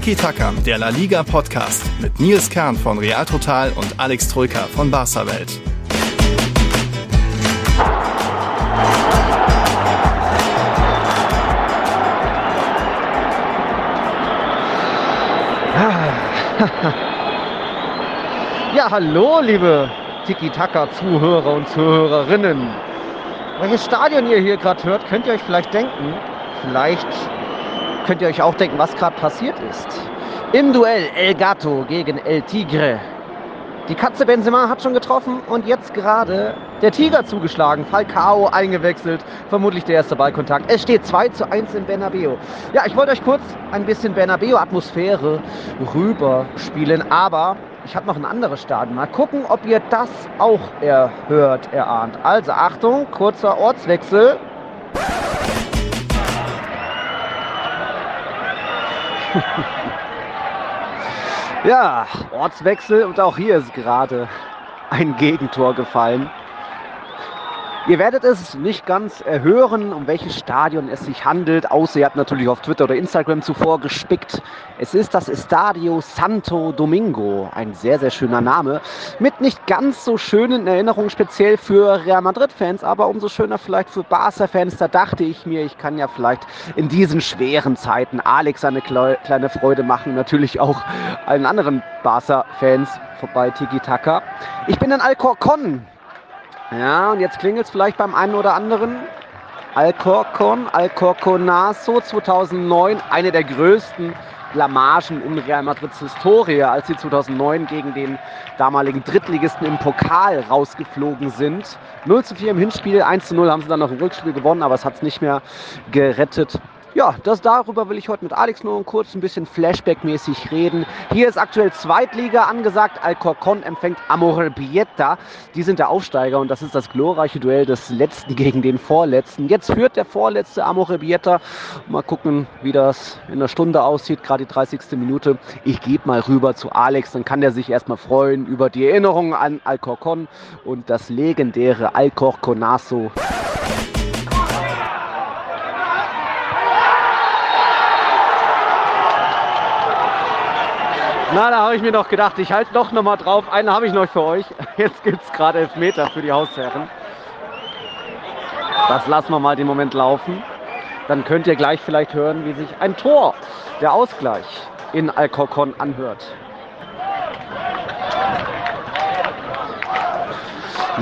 Tiki Taka, der La Liga Podcast mit Nils Kern von Real Total und Alex Troika von Barca Welt. Ja, hallo, liebe Tiki-Taka-Zuhörer und Zuhörerinnen. Welches Stadion ihr hier gerade hört, könnt ihr euch vielleicht denken. Vielleicht könnt ihr euch auch denken, was gerade passiert ist. Im Duell El Gato gegen El Tigre. Die Katze Benzema hat schon getroffen und jetzt gerade der Tiger zugeschlagen. Falcao eingewechselt. Vermutlich der erste Ballkontakt. Es steht 2 zu 1 in Bernabeu. Ja, ich wollte euch kurz ein bisschen Bernabeu-Atmosphäre rüberspielen, aber ich habe noch ein anderes Stadion. Mal gucken, ob ihr das auch erhört, erahnt. Also Achtung, kurzer Ortswechsel. Ja, Ortswechsel und auch hier ist gerade ein Gegentor gefallen. Ihr werdet es nicht ganz erhören, um welches Stadion es sich handelt, außer ihr habt natürlich auf Twitter oder Instagram zuvor gespickt. Es ist das Estadio Santo Domingo, ein sehr, sehr schöner Name, mit nicht ganz so schönen Erinnerungen speziell für Real Madrid-Fans, aber umso schöner vielleicht für Barca-Fans. Da dachte ich mir, ich kann ja vielleicht in diesen schweren Zeiten Alex eine kleine Freude machen, natürlich auch allen anderen Barca-Fans bei Tiki Taka. Ich bin in Alcorcon, ja, und jetzt klingelt es vielleicht beim einen oder anderen. Alcorcon, Alcorconazo 2009, eine der größten Blamagen in Real Madrids Historie, als sie 2009 gegen den damaligen Drittligisten im Pokal rausgeflogen sind. 0 zu 4 im Hinspiel, 1 zu 0 haben sie dann noch im Rückspiel gewonnen, aber es hat es nicht mehr gerettet. Ja, das darüber will ich heute mit Alex nur kurz ein bisschen Flashback-mäßig reden. Hier ist aktuell Zweitliga angesagt. Alcorcon empfängt Amorebieta. Die sind der Aufsteiger und das ist das glorreiche Duell des Letzten gegen den Vorletzten. Jetzt führt der Vorletzte Amorebieta. Mal gucken, wie das in der Stunde aussieht, gerade die 30. Minute. Ich gebe mal rüber zu Alex, dann kann der sich erstmal freuen über die Erinnerungen an Alcorcon und das legendäre Alcorconazo. Na, da habe ich mir noch gedacht, ich halte doch noch mal drauf. Eine habe ich noch für euch. Jetzt gibt es gerade Elfmeter für die Hausherren. Das lassen wir mal den Moment laufen. Dann könnt ihr gleich vielleicht hören, wie sich ein Tor, der Ausgleich in Alcorcon anhört.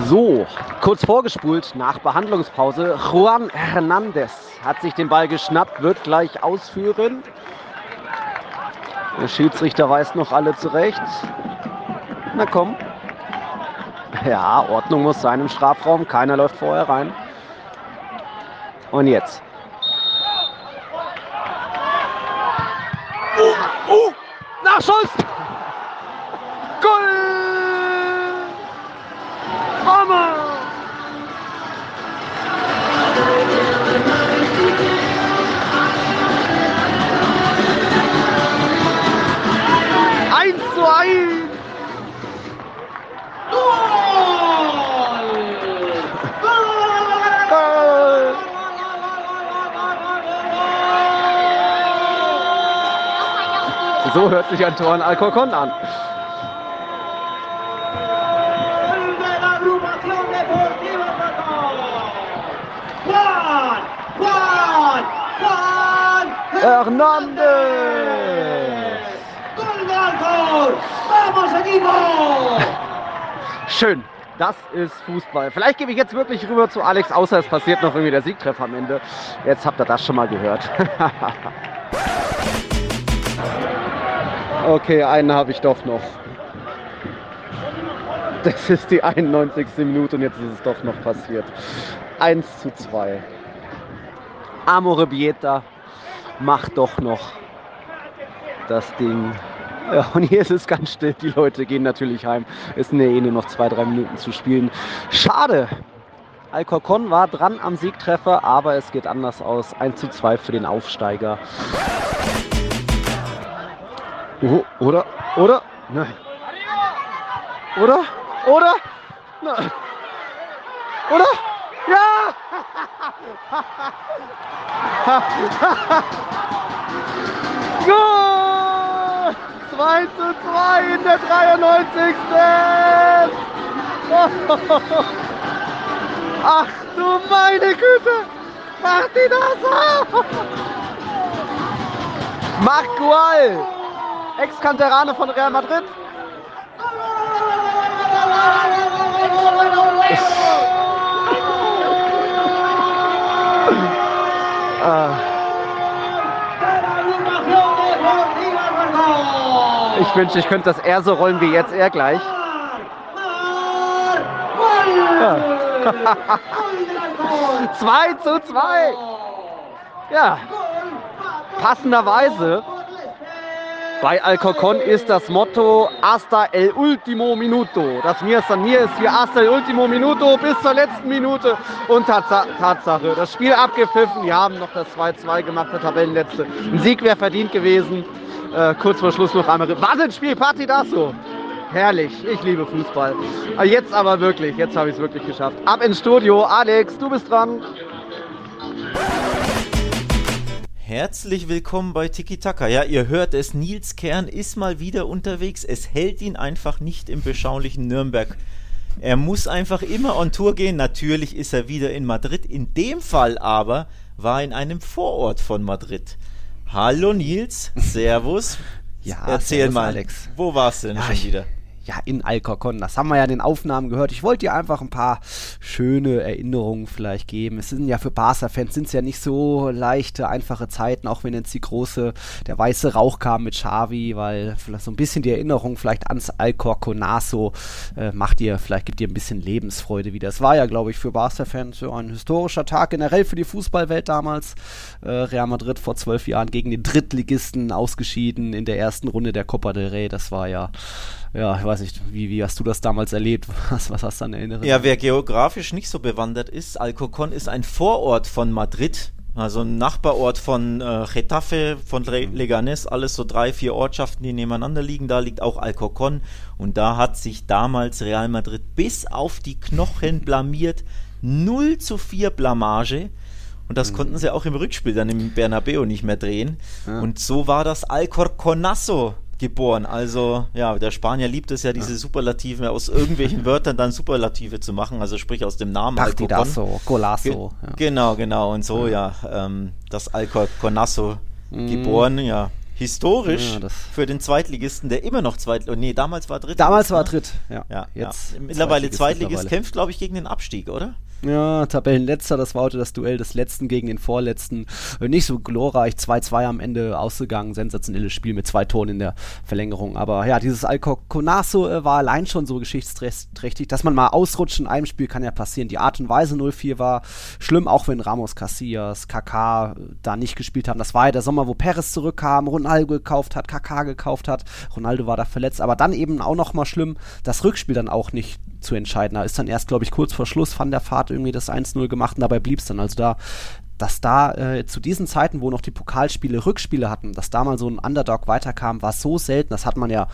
So, kurz vorgespult nach Behandlungspause. Juan Hernandez hat sich den Ball geschnappt, wird gleich ausführen. Der Schiedsrichter weist noch alle zurecht. Na komm. Ja, Ordnung muss sein im Strafraum. Keiner läuft vorher rein. Und jetzt. Oh, oh, Nachschuss! Goal! Goal! So hört sich ein Tor in Alcorcon an. de la agrupación deportiva Juan, Juan, Juan Hernandez! ¡Gol de Alcor! ¡Vamos equipo! Schön. Das ist Fußball. Vielleicht gebe ich jetzt wirklich rüber zu Alex, außer es passiert noch irgendwie der Siegtreffer am Ende. Jetzt habt ihr das schon mal gehört. okay, einen habe ich doch noch. Das ist die 91. Minute und jetzt ist es doch noch passiert. 1 zu 2. Amore Bieta macht doch noch das Ding. Und hier ist es ganz still. Die Leute gehen natürlich heim. Es sind ja eh nur noch zwei, drei Minuten zu spielen. Schade. Alcorcon war dran am Siegtreffer, aber es geht anders aus. 1 zu 2 für den Aufsteiger. Oh, oder? Oder? Nein. Oder? Oder? Nein. Oder? Ja! Goal! 2 zu 2 in der 93. Ach du meine Güte! Macht die das? Marc Gual, Ex-Kanterane von Real Madrid. Ah. Ich wünschte, ich könnte das eher so rollen wie jetzt er gleich. Ja. 2 zu 2. Ja, passenderweise bei Alcorcon ist das Motto Hasta el último minuto. Das Mir San Mir ist hier Hasta el último minuto bis zur letzten Minute. Und Tats Tatsache, das Spiel abgepfiffen. Die haben noch das 2-2 gemacht, der Tabellenletzte. Ein Sieg wäre verdient gewesen. Äh, kurz vor Schluss noch einmal. Wahnsinnsspiel, Partidaso. Herrlich, ich liebe Fußball. Jetzt aber wirklich, jetzt habe ich es wirklich geschafft. Ab ins Studio. Alex, du bist dran. Herzlich willkommen bei Tiki Taka. Ja, ihr hört es, Nils Kern ist mal wieder unterwegs. Es hält ihn einfach nicht im beschaulichen Nürnberg. Er muss einfach immer on Tour gehen. Natürlich ist er wieder in Madrid. In dem Fall aber war er in einem Vorort von Madrid. Hallo Nils, Servus. ja, Erzähl servus, mal, Alex. wo warst du denn Ja, schon ich- wieder? Ja, in Alcorcon. Das haben wir ja in den Aufnahmen gehört. Ich wollte dir einfach ein paar schöne Erinnerungen vielleicht geben. Es sind ja für Barca-Fans sind es ja nicht so leichte, einfache Zeiten, auch wenn jetzt die große, der weiße Rauch kam mit Xavi, weil vielleicht so ein bisschen die Erinnerung vielleicht ans Alcorconazo äh, macht dir, vielleicht gibt dir ein bisschen Lebensfreude wieder. Es war ja, glaube ich, für Barca-Fans so ein historischer Tag generell für die Fußballwelt damals. Äh, Real Madrid vor zwölf Jahren gegen den Drittligisten ausgeschieden in der ersten Runde der Copa del Rey. Das war ja ja, ich weiß nicht, wie, wie hast du das damals erlebt? Was, was hast du an Erinnerung? Ja, wer geografisch nicht so bewandert ist, Alcorcon ist ein Vorort von Madrid, also ein Nachbarort von äh, Getafe, von Le Leganés, alles so drei, vier Ortschaften, die nebeneinander liegen. Da liegt auch Alcorcon und da hat sich damals Real Madrid bis auf die Knochen blamiert. 0 zu 4 Blamage. Und das konnten sie auch im Rückspiel dann im Bernabeu nicht mehr drehen. Ja. Und so war das Alcorconazo geboren. Also, ja, der Spanier liebt es ja, diese Superlativen aus irgendwelchen Wörtern dann Superlative zu machen, also sprich aus dem Namen. Partidazo, Ge Golazo. Ja. Genau, genau. Und so, ja, ähm, das Alcorconazo geboren, ja. Historisch. Ja, für den Zweitligisten, der immer noch Zweitligist, nee, damals war Drittligist. Damals war? Dritt, ja. Ja, Jetzt ja. Mittlerweile Zweitligist Zweitligist mittlerweile. kämpft, glaube ich, gegen den Abstieg, oder? Ja, Tabellenletzter, das war heute das Duell des Letzten gegen den Vorletzten. Äh, Nicht so glorreich, 2-2 am Ende ausgegangen, sensationelles Spiel mit zwei Toren in der Verlängerung. Aber ja, dieses Alcorconazo äh, war allein schon so geschichtsträchtig, dass man mal ausrutscht in einem Spiel kann ja passieren. Die Art und Weise 0-4 war schlimm, auch wenn Ramos, Casillas, Kaká äh, da nicht gespielt haben. Das war ja der Sommer, wo Perez zurückkam, Ronaldo gekauft hat, Kaká gekauft hat. Ronaldo war da verletzt, aber dann eben auch noch mal schlimm, das Rückspiel dann auch nicht zu entscheiden. Da ist dann erst, glaube ich, kurz vor Schluss von der Fahrt irgendwie das 1-0 gemacht und dabei blieb es dann. Also da, dass da äh, zu diesen Zeiten, wo noch die Pokalspiele Rückspiele hatten, dass da mal so ein Underdog weiterkam, war so selten. Das hat man ja,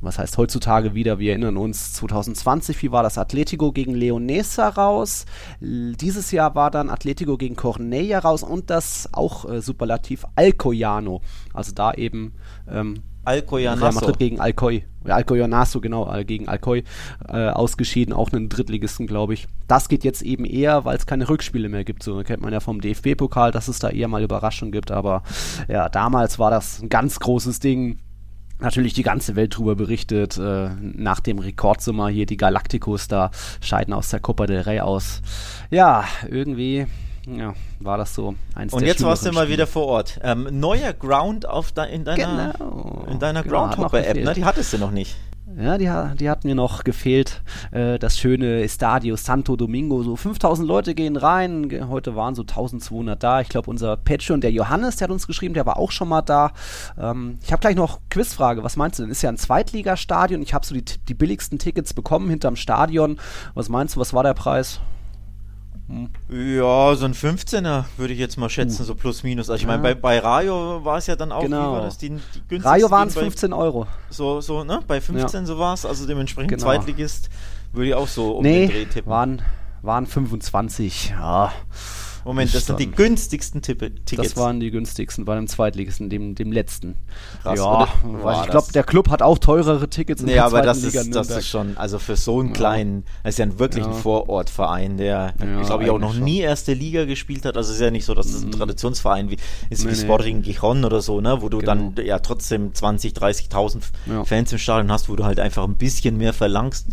was heißt heutzutage wieder, wir erinnern uns, 2020, wie war das? Atletico gegen Leonesa raus. Dieses Jahr war dann Atletico gegen Cornella raus und das auch äh, Superlativ Alcoyano. Also da eben ähm, Real Alcoyanazo. Madrid gegen Alcoy. Ja, Alcoyanazo, genau, äh, gegen Alcoy äh, ausgeschieden, auch einen Drittligisten, glaube ich. Das geht jetzt eben eher, weil es keine Rückspiele mehr gibt. So kennt man ja vom DFB-Pokal, dass es da eher mal Überraschungen gibt. Aber ja, damals war das ein ganz großes Ding. Natürlich die ganze Welt drüber berichtet. Äh, nach dem Rekordsummer hier die Galacticos da scheiden aus der Copa del Rey aus. Ja, irgendwie ja, war das so eins Und jetzt warst du mal Spiele. wieder vor Ort. Ähm, neuer Ground auf de in deiner, Genau. in deiner Genau, Groundhopper-App, ne? Die hattest du noch nicht. Ja, die, die hat mir noch gefehlt. Äh, das schöne Estadio Santo Domingo. So 5000 Leute gehen rein. Heute waren so 1200 da. Ich glaube, unser Patreon, der Johannes, der hat uns geschrieben, der war auch schon mal da. Ähm, ich habe gleich noch Quizfrage. Was meinst du denn? Ist ja ein Zweitligastadion. Ich habe so die, die billigsten Tickets bekommen hinterm Stadion. Was meinst du, was war der Preis? Ja, so ein 15er würde ich jetzt mal schätzen, so plus minus. Also ich meine, Uh. Ja. bei, bei Rayo war es ja dann auch, Genau. wie war das, die, die Rayo waren es liegen bei- 15 Euro. So, so, ne? Bei 15 so war es, also dementsprechend Genau. Zweitligist würde ich auch so um den Dreh Nee, tippen. waren, waren 25. Ja. Moment, das sind die günstigsten Tippe Tickets. Das waren die günstigsten bei dem Zweitligisten, dem, dem letzten. Krass, ja, Boah, ich glaube, der Club hat auch teurere Tickets Nee, aber das Liga ist, das ist schon, also für so einen kleinen, das ist ja ein wirklich ein Ja. Vorortverein, der, Ja, ich glaube ich, auch noch eigentlich nie erste Liga gespielt hat. Also es ist ja nicht so, dass das ein Traditionsverein wie, ist Nee, wie. Sporting Gijon oder so, ne, wo du Genau. dann ja trotzdem 20, 30.000 Ja. Fans im Stadion hast, wo du halt einfach ein bisschen mehr verlangst.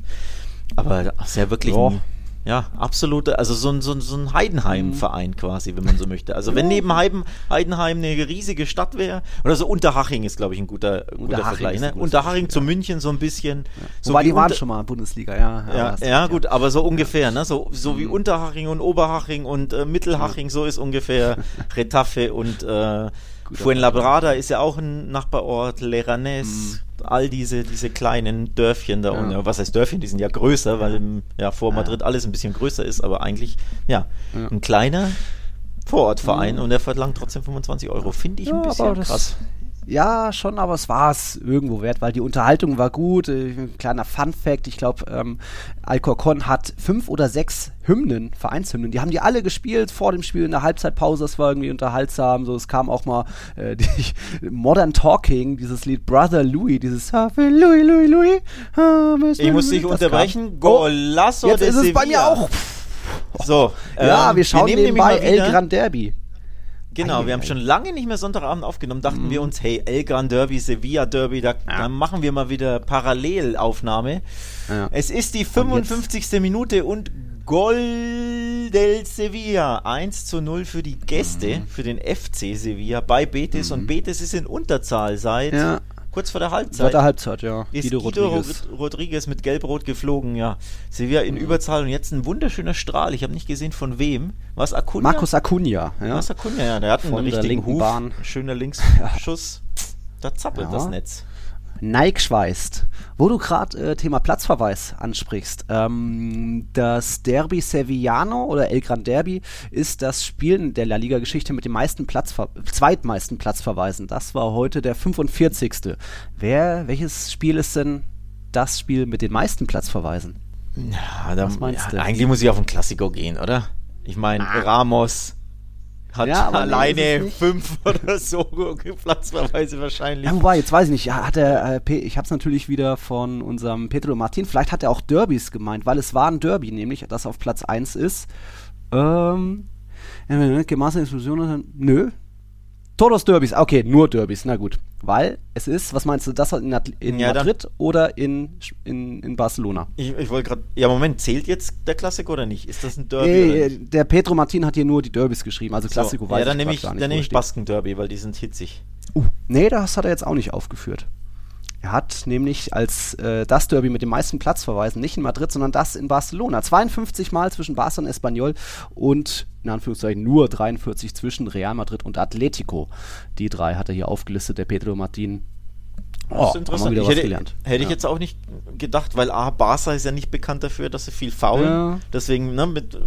Aber ist ja wirklich Ja. ein, ja, absolute, also so ein, so ein, so ein Heidenheim-Verein quasi, wenn man so möchte. Also wenn neben Heiden, Heidenheim eine riesige Stadt wäre, oder so Unterhaching ist, glaube ich, ein guter, guter Unterhaching Vergleich. Ne? Unterhaching zu München so ein bisschen. So Wobei die waren schon mal in Bundesliga, ja. ja, ja, recht, gut, aber so ungefähr, ne? So, so Mhm. wie Unterhaching und Oberhaching und äh, Mittelhaching, so ist ungefähr Retafe und äh, Fuenlabrada ist ja auch ein Nachbarort, Leranes, all diese, diese kleinen Dörfchen da Mhm. Ja. unten. Was heißt Dörfchen? Die sind ja größer, weil ja, vor Madrid alles ein bisschen größer ist, aber eigentlich, ja, ein kleiner Vorortverein und der verlangt trotzdem 25 Euro. Finde ich ein bisschen krass. Ja, schon, aber es war es irgendwo wert, weil die Unterhaltung war gut. Äh, Ein kleiner Fun-Fact: Ich glaube, ähm, Alcorcon hat fünf oder sechs Hymnen, Vereinshymnen. Die haben die alle gespielt vor dem Spiel in der Halbzeitpause. Das war irgendwie unterhaltsam. So, es kam auch mal äh, die Modern Talking, dieses Lied Brother Louis, dieses Louis, Louis, Louis. Ich muss dich unterbrechen. Oh, Golazo jetzt ist es bei mir Sevilla. auch. So, Ja, ähm, wir schauen nämlich nebenbei El Gran Derby. Genau, wir haben. Mhm. schon lange nicht mehr Sonntagabend aufgenommen. Dachten wir uns, hey, El Gran Derby, Sevilla Derby, da, da machen wir mal wieder Parallelaufnahme. Ja. Es ist die 55. Minute und Gol del Sevilla. 1 zu 0 für die Gäste, Mhm. für den FC Sevilla bei Betis. Und Betis ist in Unterzahl seit Ja. Kurz vor der Halbzeit. der Halbzeit, ja. ist Guido Guido, Rodriguez. Rodriguez. Mit Gelb-Rot geflogen, ja. Sevilla in Überzahl und jetzt ein wunderschöner Strahl. Ich habe nicht gesehen von wem. Was Acuna? Markus Acuna, ja. Was Acuna, ja, der hat einen Von der richtigen Huf. Bahn. Schöner Linksschuss. Da zappelt Ja. das Netz. Nike schweißt. Wo du gerade äh, Thema Platzverweis ansprichst. Ähm, das Derby Sevillano oder El Gran Derby ist das Spiel in der La Liga-Geschichte mit den meisten Platzver zweitmeisten Platzverweisen. Das war heute der 45. Wer, welches Spiel ist denn das Spiel mit den meisten Platzverweisen? Ja, da, Was meinst ja, du? Eigentlich muss ich auf den Klassiko gehen, oder? Ich meine, Ramos hat Ja, nee, alleine nicht. fünf oder so Platzverweise wahrscheinlich. Ja, wobei, jetzt weiß ich nicht, ja, hat er, äh, ich habe es natürlich wieder von unserem Pedro Martin, vielleicht hat er auch Derbys gemeint, weil es war ein Derby, nämlich, das auf Platz 1 ist. Ähm, äh, Gemasse Explosionen, nö. Todos Derbys, okay, nur Derbys, na gut. Weil es ist, was meinst du, das in, At- in Ja, Madrid oder in, in, in Barcelona? Ich, ich wollte gerade. Ja, Moment, zählt jetzt der Klassiko oder nicht? Ist das ein Derby? oder Äh, der Pedro Martin hat hier nur die Derbys geschrieben, also Klassiko so. weiß Ja, dann ich ich, gar nicht. dann nehme ich. Basken-Derby, weil die sind hitzig. Uh, nee, das hat er jetzt auch nicht aufgeführt. Er hat nämlich als äh, das Derby mit den meisten Platzverweisen nicht in Madrid, sondern das in Barcelona. 52 Mal zwischen Barca und Espanyol und in Anführungszeichen nur 43 zwischen Real Madrid und Atletico. Die drei hat er hier aufgelistet, der Pedro Martin. Das ist haben wir interessant. ich hätte, gelernt. hätte ich Ja. jetzt auch nicht gedacht, weil A, Barca ist ja nicht bekannt dafür, dass sie viel faulen. Ja. Deswegen, ne, mit, äh,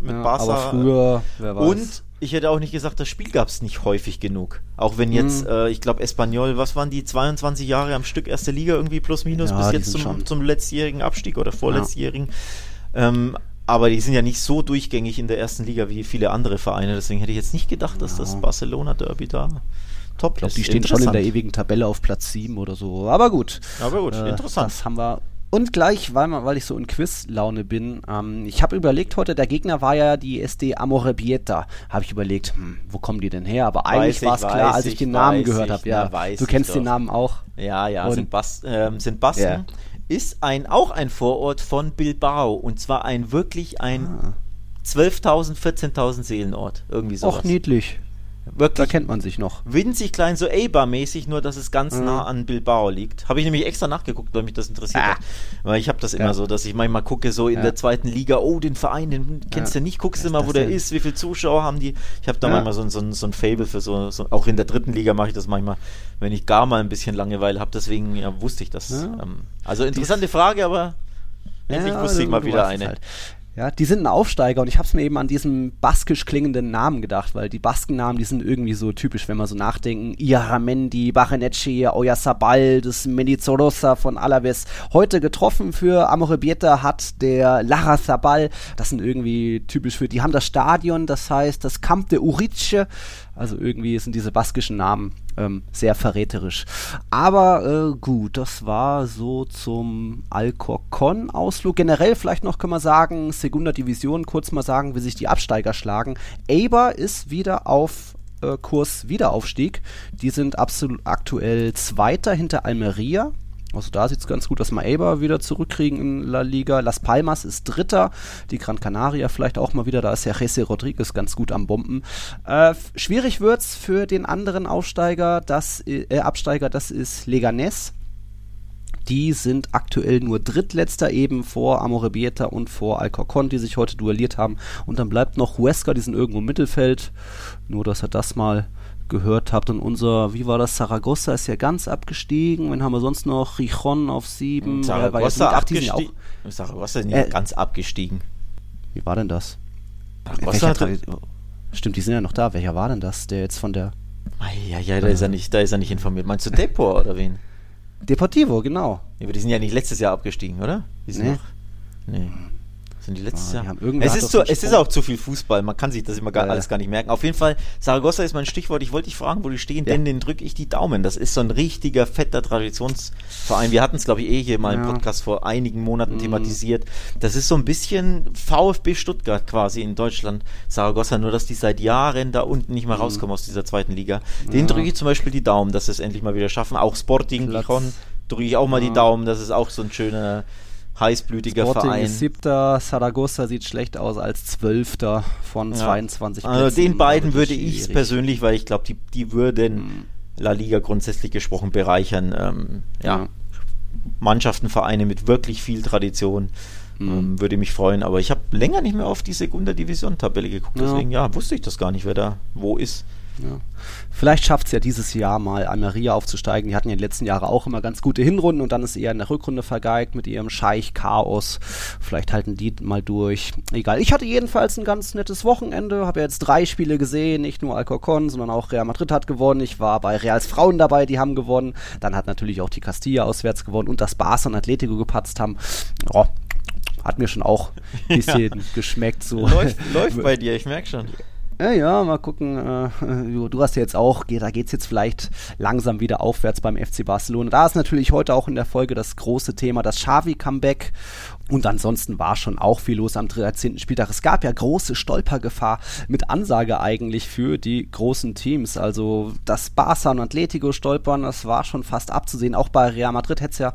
mit Ja, Barca. aber früher, wer weiß. Und ich hätte auch nicht gesagt, das Spiel gab es nicht häufig genug. Auch wenn jetzt, Mhm. äh, ich glaube, Espanyol, was waren die 22 Jahre am Stück erste Liga irgendwie plus minus Ja, bis jetzt zum, schon- zum letztjährigen Abstieg oder vorletztjährigen. Ähm, aber die sind ja nicht so durchgängig in der ersten Liga wie viele andere Vereine. Deswegen hätte ich jetzt nicht gedacht, dass das Barcelona Derby da top ich glaube, ist. die stehen schon in der ewigen Tabelle auf Platz 7 oder so. Aber gut. Aber gut, Äh, interessant. Das haben wir. Und gleich, weil, man- weil ich so in Quiz-Laune bin, ähm, ich habe überlegt heute, der Gegner war ja die SD Amorebieta. Habe ich überlegt, hm, wo kommen die denn her? Aber eigentlich ich, war es klar, als ich ich, den Namen gehört habe. Ja, na, weiß du kennst den Namen auch. Ja, ja, Und- sind, Bas ähm, sind Basten. Ja. Ist ein, auch ein Vorort von Bilbao. Und zwar ein wirklich ein Ah. 12.000, 14.000 Seelenort. Irgendwie sowas. Och, niedlich. Da Wirklich kennt man sich noch. winzig klein, so Eibar-mäßig, nur dass es ganz Mhm. nah an Bilbao liegt. Habe ich nämlich extra nachgeguckt, weil mich das interessiert Ah. hat. Weil ich habe das immer Ja. so, dass ich manchmal gucke, so in Ja. der zweiten Liga, oh, den Verein, den kennst Ja. du nicht, guckst du mal, wo der denn? ist, wie viele Zuschauer haben die. Ich habe da manchmal so, ein- so, so ein Fable für so, so, auch in der dritten Liga mache ich das manchmal, wenn ich gar mal ein bisschen Langeweile habe, deswegen ja, wusste ich das. Ähm, also interessante Frage, aber endlich Ja, wusste ich du- mal wieder eine. halt. Ja, die sind ein Aufsteiger und ich habe es mir eben an diesem baskisch klingenden Namen gedacht, weil die Baskennamen, die sind irgendwie so typisch, wenn man so nachdenken. Iaramendi, Barenetschi, Oyarzabal, das Mendizorosa von Alaves. Heute getroffen für Amorebieta hat der Lara Zabal. Das sind irgendwie typisch für, die haben das Stadion, das heißt das Camp de Urice. Also irgendwie sind diese baskischen Namen ähm, sehr verräterisch. Aber äh, gut, das war so zum Alcorcon-Ausflug. Generell vielleicht noch können wir sagen, Segunda Division, kurz mal sagen, wie sich die Absteiger schlagen. Eber ist wieder auf äh, Kurs Wiederaufstieg. Die sind absolut aktuell Zweiter hinter Almeria also da sieht es ganz gut, dass wir Eibar wieder zurückkriegen in La Liga. Las Palmas ist Dritter, die Gran Canaria vielleicht auch mal wieder. Da ist ja Jesse Rodriguez ganz gut am Bomben. Äh, schwierig es für den anderen Aufsteiger, das, äh, Absteiger, das ist Leganes. Die sind aktuell nur Drittletzter eben vor Amorebieta und vor Alcorcon, die sich heute duelliert haben. Und dann bleibt noch Huesca, die sind irgendwo im Mittelfeld. Nur, dass er das mal gehört habt. Und unser, wie war das, Saragossa ist ja ganz abgestiegen. Wen haben wir sonst noch? Rijon auf sieben. Saragossa ja, abgestiegen. Saragossa ist nicht äh, ganz abgestiegen. Wie war denn das? Saragossa Stimmt, die sind ja noch da. Welcher war denn das, der jetzt von der... Ja, ja, da ist er nicht, da ist er nicht informiert. Meinst du Depor oder wen? Deportivo, genau. Ja, aber die sind ja nicht letztes Jahr abgestiegen, oder? Die sind nee. noch. Nee. Sind die letztes ah, Jahr? es, ist, zu, es ist auch zu viel Fußball, man kann sich das immer gar, ja, alles gar nicht merken. Auf jeden Fall, Saragossa ist mein Stichwort. Ich wollte dich fragen, wo die stehen, ja. denn den drücke ich die Daumen. Das ist so ein richtiger, fetter Traditionsverein. Wir hatten es, glaube ich, eh hier mal im Podcast vor einigen Monaten mhm. thematisiert. Das ist so ein bisschen VfB Stuttgart quasi in Deutschland, Saragossa, nur dass die seit Jahren da unten nicht mehr mhm. rauskommen aus dieser zweiten Liga. Den drücke ich zum Beispiel die Daumen, dass sie es endlich mal wieder schaffen. Auch Sporting Gijon drücke ich auch mal die Daumen. Das ist auch so ein schöner heißblütiger Sporting Verein. Ist siebter, Saragossa sieht schlecht aus als Zwölfter von ja. 22 Also Plätzen. den beiden würde ich persönlich, weil ich glaube, die, die würden hm. La Liga grundsätzlich gesprochen bereichern. Ähm, ja. ja. Mannschaften, Vereine mit wirklich viel Tradition. Hm. Ähm, würde mich freuen, aber ich habe länger nicht mehr auf die Segunda Division Tabelle geguckt, deswegen ja, wusste ich das gar nicht, wer da wo ist. Ja. Vielleicht schafft es ja dieses Jahr mal Almeria aufzusteigen. Die hatten ja in den letzten Jahren auch immer ganz gute Hinrunden und dann ist eher in der Rückrunde vergeigt mit ihrem Scheich-Chaos. Vielleicht halten die mal durch. Egal. Ich hatte jedenfalls ein ganz nettes Wochenende. Habe jetzt drei Spiele gesehen. Nicht nur Alcorcon, sondern auch Real Madrid hat gewonnen. Ich war bei Reals Frauen dabei, die haben gewonnen. Dann hat natürlich auch die Castilla auswärts gewonnen und das Barca und Atletico gepatzt haben. Oh, hat mir schon auch ein bisschen ja. geschmeckt. So. Läuft, läuft bei dir, ich merke schon. Ja, ja, mal gucken. Äh, du hast ja jetzt auch, da geht es jetzt vielleicht langsam wieder aufwärts beim FC Barcelona. Da ist natürlich heute auch in der Folge das große Thema, das Xavi-Comeback. Und ansonsten war schon auch viel los am 13. Spieltag. Es gab ja große Stolpergefahr mit Ansage eigentlich für die großen Teams. Also das Barca und Atletico stolpern, das war schon fast abzusehen. Auch bei Real Madrid ja,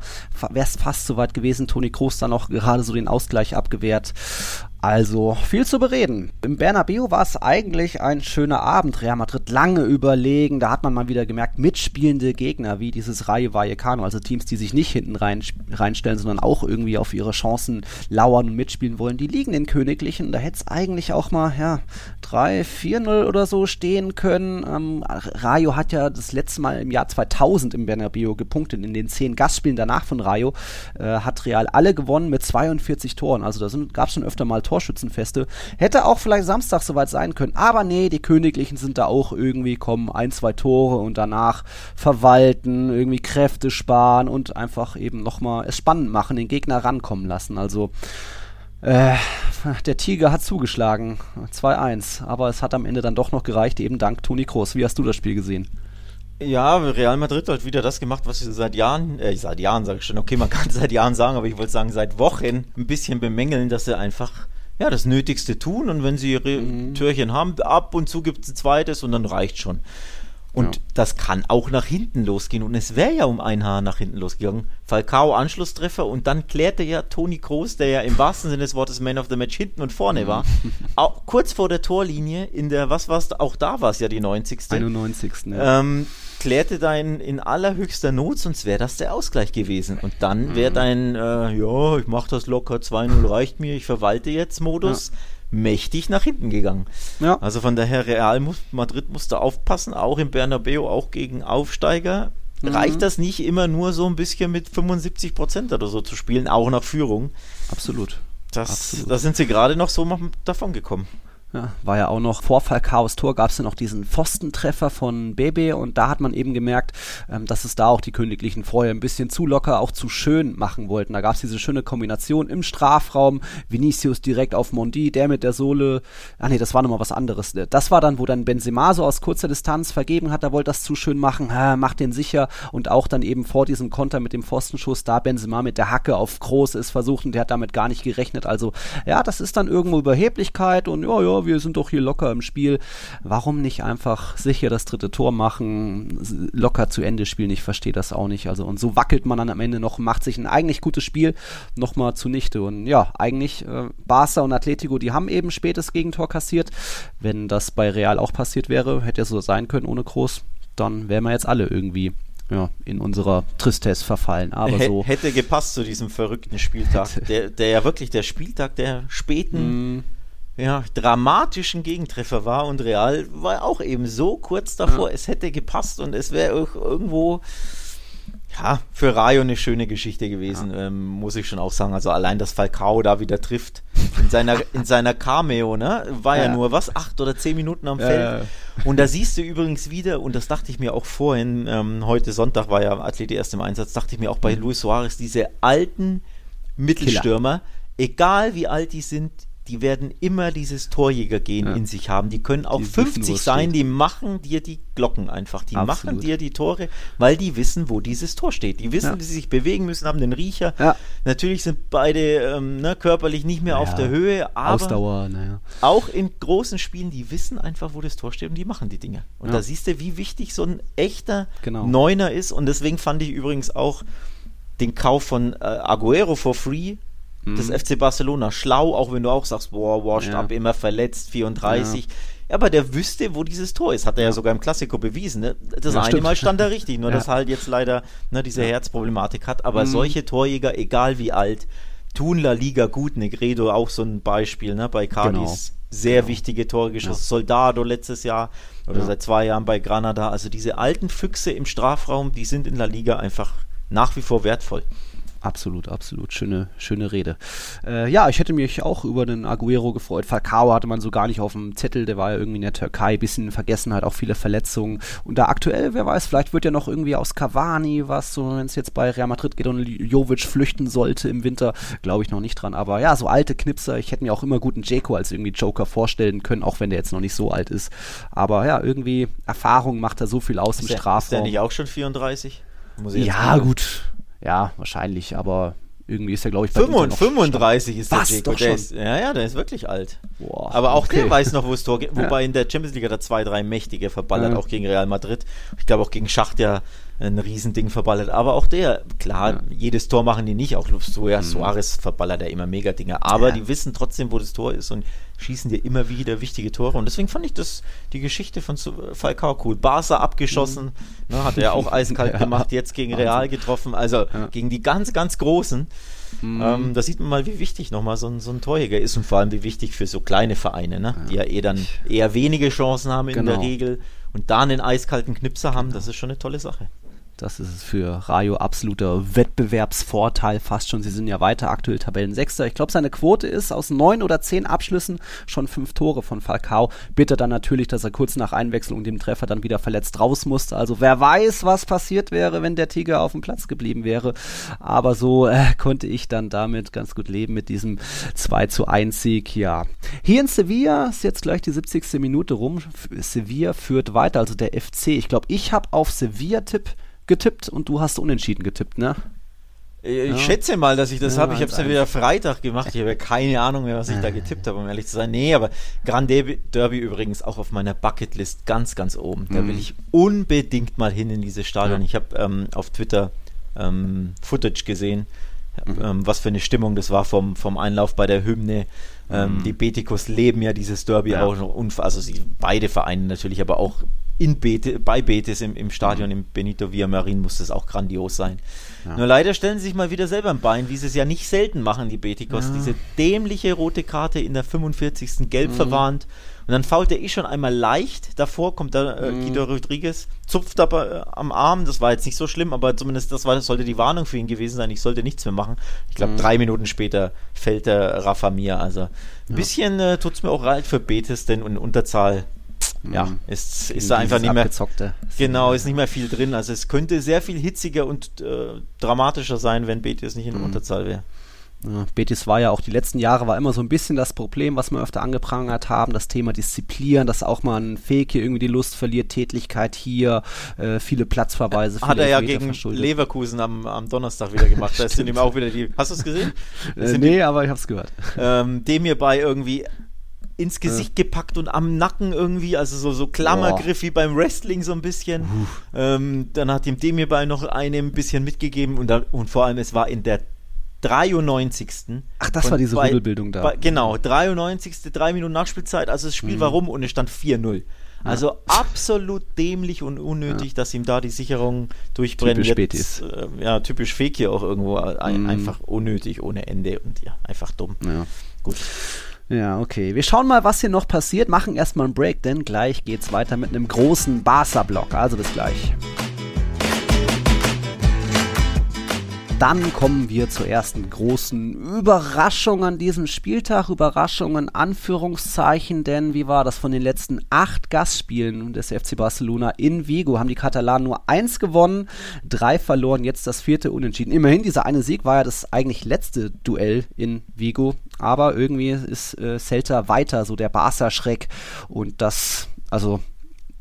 wäre es fast so weit gewesen. Toni Kroos dann noch gerade so den Ausgleich abgewehrt. Also viel zu bereden. Im Bernabeu war es eigentlich ein schöner Abend. Real Madrid lange überlegen. Da hat man mal wieder gemerkt, mitspielende Gegner wie dieses Rayo Vallecano, also Teams, die sich nicht hinten rein, reinstellen, sondern auch irgendwie auf ihre Chancen lauern und mitspielen wollen. Die liegen in Königlichen. Da hätte es eigentlich auch mal ja 3, 4-0 oder so stehen können. Ähm, Rayo hat ja das letzte Mal im Jahr 2000 im Bernabeu gepunktet. In den zehn Gastspielen danach von Rayo äh, hat Real alle gewonnen mit 42 Toren. Also da gab es schon öfter mal Torschützenfeste. Hätte auch vielleicht Samstag soweit sein können. Aber nee, die Königlichen sind da auch irgendwie, kommen ein, zwei Tore und danach verwalten, irgendwie Kräfte sparen und einfach eben nochmal es spannend machen, den Gegner rankommen lassen. Also äh, der Tiger hat zugeschlagen. 2-1. Aber es hat am Ende dann doch noch gereicht, eben dank Toni Kroos. Wie hast du das Spiel gesehen? Ja, Real Madrid hat wieder das gemacht, was sie seit Jahren, äh, seit Jahren sage ich schon, okay, man kann seit Jahren sagen, aber ich wollte sagen, seit Wochen ein bisschen bemängeln, dass sie einfach ja, das Nötigste tun und wenn sie ihre mhm. Türchen haben, ab und zu gibt es ein zweites und dann reicht schon. Und ja. das kann auch nach hinten losgehen. Und es wäre ja um ein Haar nach hinten losgegangen. Falcao Anschlusstreffer und dann klärte ja Toni Kroos, der ja im wahrsten Sinne des Wortes Man of the Match hinten und vorne war, auch kurz vor der Torlinie in der, was war's, auch da war es ja die 90. 91. Ja. Klärte dein in allerhöchster Not, sonst wäre das der Ausgleich gewesen. Und dann wäre mhm. dein, äh, ja, ich mach das locker, 2-0 reicht mir, ich verwalte jetzt Modus. Ja mächtig nach hinten gegangen. Ja. Also von daher, Real Madrid musste aufpassen, auch im Bernabeu, auch gegen Aufsteiger. Mhm. Reicht das nicht immer nur so ein bisschen mit 75 Prozent oder so zu spielen, auch nach Führung? Absolut. Das, da sind sie gerade noch so davon gekommen. Ja, war ja auch noch vor Falcaos Tor gab es ja noch diesen Pfostentreffer von Bebe und da hat man eben gemerkt, ähm, dass es da auch die Königlichen vorher ein bisschen zu locker, auch zu schön machen wollten. Da gab es diese schöne Kombination im Strafraum, Vinicius direkt auf Mondi, der mit der Sohle, ah nee, das war nochmal was anderes. Das war dann, wo dann Benzema so aus kurzer Distanz vergeben hat, da wollte das zu schön machen, ha, macht den sicher und auch dann eben vor diesem Konter mit dem Pfostenschuss, da Benzema mit der Hacke auf Groß ist versucht und der hat damit gar nicht gerechnet. Also ja, das ist dann irgendwo Überheblichkeit und ja, ja, wir sind doch hier locker im Spiel. Warum nicht einfach sicher das dritte Tor machen, locker zu Ende spielen? Ich verstehe das auch nicht. Also, und so wackelt man dann am Ende noch, macht sich ein eigentlich gutes Spiel nochmal zunichte. Und ja, eigentlich äh, Barca und Atletico, die haben eben spätes Gegentor kassiert. Wenn das bei Real auch passiert wäre, hätte es so sein können ohne Groß, dann wären wir jetzt alle irgendwie ja, in unserer Tristesse verfallen. Aber so. Hätte gepasst zu diesem verrückten Spieltag. Der, der ja wirklich der Spieltag der späten mm ja, dramatischen Gegentreffer war und Real war auch eben so kurz davor, ja. es hätte gepasst und es wäre auch irgendwo ja, für Rayo eine schöne Geschichte gewesen, ja. ähm, muss ich schon auch sagen. Also allein, dass Falcao da wieder trifft in seiner, in seiner Cameo, ne? War ja, ja nur was, acht oder zehn Minuten am Feld. Und da siehst du übrigens wieder, und das dachte ich mir auch vorhin, ähm, heute Sonntag war ja Athlet erst im Einsatz, dachte ich mir auch bei mhm. Luis Suarez, diese alten Mittelstürmer, Killer. egal wie alt die sind, die werden immer dieses Torjägergehen ja. in sich haben. Die können auch die 50 wissen, sein, die machen dir die Glocken einfach. Die Absolut. machen dir die Tore, weil die wissen, wo dieses Tor steht. Die wissen, ja. wie sie sich bewegen müssen, haben den Riecher. Ja. Natürlich sind beide ähm, ne, körperlich nicht mehr auf der Höhe, aber Ausdauer, naja. auch in großen Spielen, die wissen einfach, wo das Tor steht und die machen die Dinge. Und da siehst du, wie wichtig so ein echter genau. Neuner ist. Und deswegen fand ich übrigens auch den Kauf von äh, Aguero for free des mhm. FC Barcelona. Schlau, auch wenn du auch sagst, boah, washed ja. up, immer verletzt, 34. Ja. ja. aber der wüsste, wo dieses Tor ist. Hat er ja, sogar im Klassiko bewiesen. Ne? Das eine stimmt. Mal stand er richtig, nur dass er halt jetzt leider ne, diese Herzproblematik hat. Aber mhm. solche Torjäger, egal wie alt, tun La Liga gut. Negredo auch so ein Beispiel ne, bei Cardis. Genau. Sehr genau. wichtige Tore geschossen. Soldado letztes Jahr oder seit zwei Jahren bei Granada. Also diese alten Füchse im Strafraum, die sind in La Liga einfach nach wie vor wertvoll. Absolut, absolut. Schöne, schöne Rede. Äh, ja, ich hätte mich auch über den Aguero gefreut. Falcao hatte man so gar nicht auf dem Zettel. Der war ja irgendwie in der Türkei. Bisschen in Vergessenheit, auch viele Verletzungen. Und da aktuell, wer weiß, vielleicht wird ja noch irgendwie aus Cavani was, so wenn es jetzt bei Real Madrid geht und Jovic flüchten sollte im Winter. Glaube ich noch nicht dran. Aber ja, so alte Knipser. Ich hätte mir auch immer guten Jeko als irgendwie Joker vorstellen können, auch wenn der jetzt noch nicht so alt ist. Aber ja, irgendwie Erfahrung macht er so viel aus ist im der, Strafraum. Ist der nicht auch schon 34? ja, gut ja, wahrscheinlich, aber irgendwie ist er, glaube ich, bei 35, 35 ist der Was, Jeko. Der ist, ja, ja, der ist wirklich alt. Boah, aber auch okay. der weiß noch, wo es Tor geht. Wobei ja. in der Champions League hat er zwei, drei mächtige verballert, ja. auch gegen Real Madrid. Ich glaube auch gegen Schacht ja ein Riesending verballert. Aber auch der, klar, ja. jedes Tor machen die nicht. Auch Lustoya, mhm. Suarez verballert ja immer Mega-Dinge. Aber die wissen trotzdem, wo das Tor ist und schießen dir immer wieder wichtige Tore. Und deswegen fand ich das, die Geschichte von Falcao cool. Barca abgeschossen, mhm. ne, hat er auch eiskalt gemacht, jetzt gegen Real getroffen. Also gegen die ganz, ganz Großen. Mhm. Ähm, da sieht man mal, wie wichtig nochmal so ein, so ein Torjäger ist und vor allem wie wichtig für so kleine Vereine, ne? die ja eh dann eher wenige Chancen haben genau. in der genau. Regel und da einen eiskalten Knipser haben, das ist schon eine tolle Sache. Das ist für Rayo absoluter Wettbewerbsvorteil fast schon. Sie sind ja weiter aktuell Tabellensechster. Ich glaube, seine Quote ist aus neun oder zehn Abschlüssen schon fünf Tore von Falcao. Bitte dann natürlich, dass er kurz nach Einwechslung dem Treffer dann wieder verletzt raus musste. Also wer weiß, was passiert wäre, wenn der Tiger auf dem Platz geblieben wäre. Aber so äh, konnte ich dann damit ganz gut leben mit diesem 2 zu 1 Sieg. Ja. Hier in Sevilla ist jetzt gleich die 70. Minute rum. Sevilla führt weiter, also der FC. Ich glaube, ich habe auf Sevilla-Tipp getippt und du hast unentschieden getippt, ne? Äh, ich ja. schätze mal, dass ich das ja, habe. Ich habe es ja wieder Freitag gemacht. Ich habe ja keine Ahnung mehr, was ich da getippt habe, um ehrlich zu sein. Nee, aber Grand Derby, übrigens auch auf meiner Bucketlist ganz, ganz oben. Da will mhm. ich unbedingt mal hin in dieses Stadion. Ich habe ähm, auf Twitter ähm, Footage gesehen, mhm. ähm, was für eine Stimmung das war vom, vom Einlauf bei der Hymne. Ähm, mhm. Die Betikos leben ja dieses Derby auch. Und, also sie, beide Vereine natürlich, aber auch in Betis, bei Betis im, im Stadion, im Benito Villamarin, muss das auch grandios sein. Ja. Nur leider stellen sie sich mal wieder selber ein Bein, wie sie es ja nicht selten machen, die Betikos. Ja. Diese dämliche rote Karte in der 45. gelb mhm. verwarnt. Und dann fault er eh schon einmal leicht. Davor kommt da äh, mhm. Guido Rodriguez, zupft aber äh, am Arm. Das war jetzt nicht so schlimm, aber zumindest das, war, das sollte die Warnung für ihn gewesen sein. Ich sollte nichts mehr machen. Ich glaube, mhm. drei Minuten später fällt der Rafa Mir. Also ein ja. bisschen äh, tut es mir auch leid für Betis, denn in Unterzahl ja, mhm. ist, ist da einfach nicht mehr. Genau, ist nicht mehr viel drin. Also es könnte sehr viel hitziger und äh, dramatischer sein, wenn Betis nicht in der mhm. Unterzahl wäre. Ja, Betis war ja auch die letzten Jahre war immer so ein bisschen das Problem, was wir öfter angeprangert haben, das Thema Disziplin, dass auch mal ein Fake hier irgendwie die Lust verliert, Tätlichkeit hier, äh, viele Platzverweise. Hat er ja gegen Leverkusen am, am Donnerstag wieder gemacht. da sind ihm auch wieder die. Hast du es gesehen? Äh, nee, die, aber ich habe es gehört. Ähm, dem hier bei irgendwie ins Gesicht ja. gepackt und am Nacken irgendwie, also so, so Klammergriff Boah. wie beim Wrestling so ein bisschen. Ähm, dann hat ihm Demirbay noch eine ein bisschen mitgegeben und, dann, und vor allem es war in der 93. Ach, das war diese bei, Rudelbildung da. Bei, genau, 93. drei Minuten Nachspielzeit, also das Spiel mhm. war rum und es stand 4-0. Also ja. absolut dämlich und unnötig, ja. dass ihm da die Sicherung durchbrennen. Typisch Jetzt, äh, ja, typisch Fake hier auch irgendwo. Ein, mhm. Einfach unnötig, ohne Ende und ja, einfach dumm. Ja. Gut. Ja, okay. Wir schauen mal, was hier noch passiert. Machen erstmal einen Break, denn gleich geht's weiter mit einem großen Barca-Block. Also bis gleich. Dann kommen wir zur ersten großen Überraschung an diesem Spieltag. Überraschungen, Anführungszeichen, denn wie war das von den letzten acht Gastspielen des FC Barcelona in Vigo? Haben die Katalanen nur eins gewonnen, drei verloren, jetzt das vierte Unentschieden. Immerhin, dieser eine Sieg war ja das eigentlich letzte Duell in Vigo, aber irgendwie ist äh, Celta weiter so der Barca-Schreck und das, also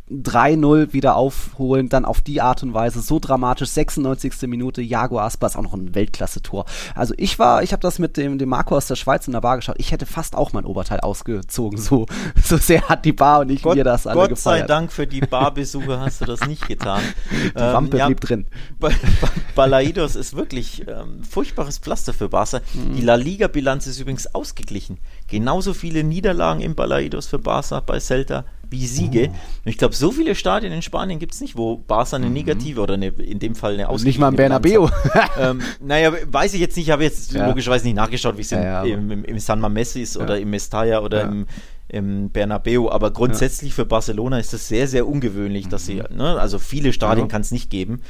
3-0 wieder aufholen, dann auf die Art und Weise so dramatisch, 96. Minute, Jago Aspas, auch noch ein Weltklasse-Tor. Also ich war, ich habe das mit dem, dem Marco aus der Schweiz in der Bar geschaut, ich hätte fast auch mein Oberteil ausgezogen, so, so sehr hat die Bar und ich Gott, mir das alle Gott gefeiert. sei Dank für die Barbesuche hast du das nicht getan. Die ähm, Wampe ja, blieb drin. Ba ba Balaidos ist wirklich ähm, furchtbares Pflaster für Barca. Mhm. Die La Liga-Bilanz ist übrigens ausgeglichen. Genauso viele Niederlagen im Balaidos für Barca bei Celta wie Siege. Oh. Ich glaube, so viele Stadien in Spanien gibt es nicht, wo Barca eine mhm. negative oder eine, in dem Fall eine ausgeglichene Nicht mal im Bernabeu. ähm, naja, weiß ich jetzt nicht, ich habe jetzt ja. logischerweise nicht nachgeschaut, wie es ja, im, im, im, San Mames ist oder im Mestalla oder im, im Bernabeu, aber grundsätzlich für Barcelona ist das sehr, sehr ungewöhnlich, dass sie, mhm. ne, also viele Stadien kann es nicht geben.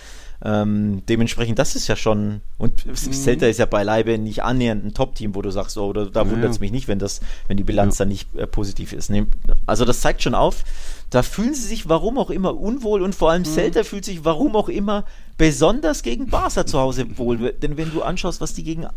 Ähm, dementsprechend, das ist ja schon, und mhm. Celta ist ja beileibe nicht annähernd ein Top-Team, wo du sagst, oh, da, da ja. wundert es mich nicht, wenn das, wenn die Bilanz ja. dann nicht äh, positiv ist. Ne? Also das zeigt schon auf, da fühlen sie sich warum auch immer unwohl und vor allem mhm. Celta fühlt sich warum auch immer besonders gegen Barca zu Hause wohl. Denn wenn du anschaust, was die gegen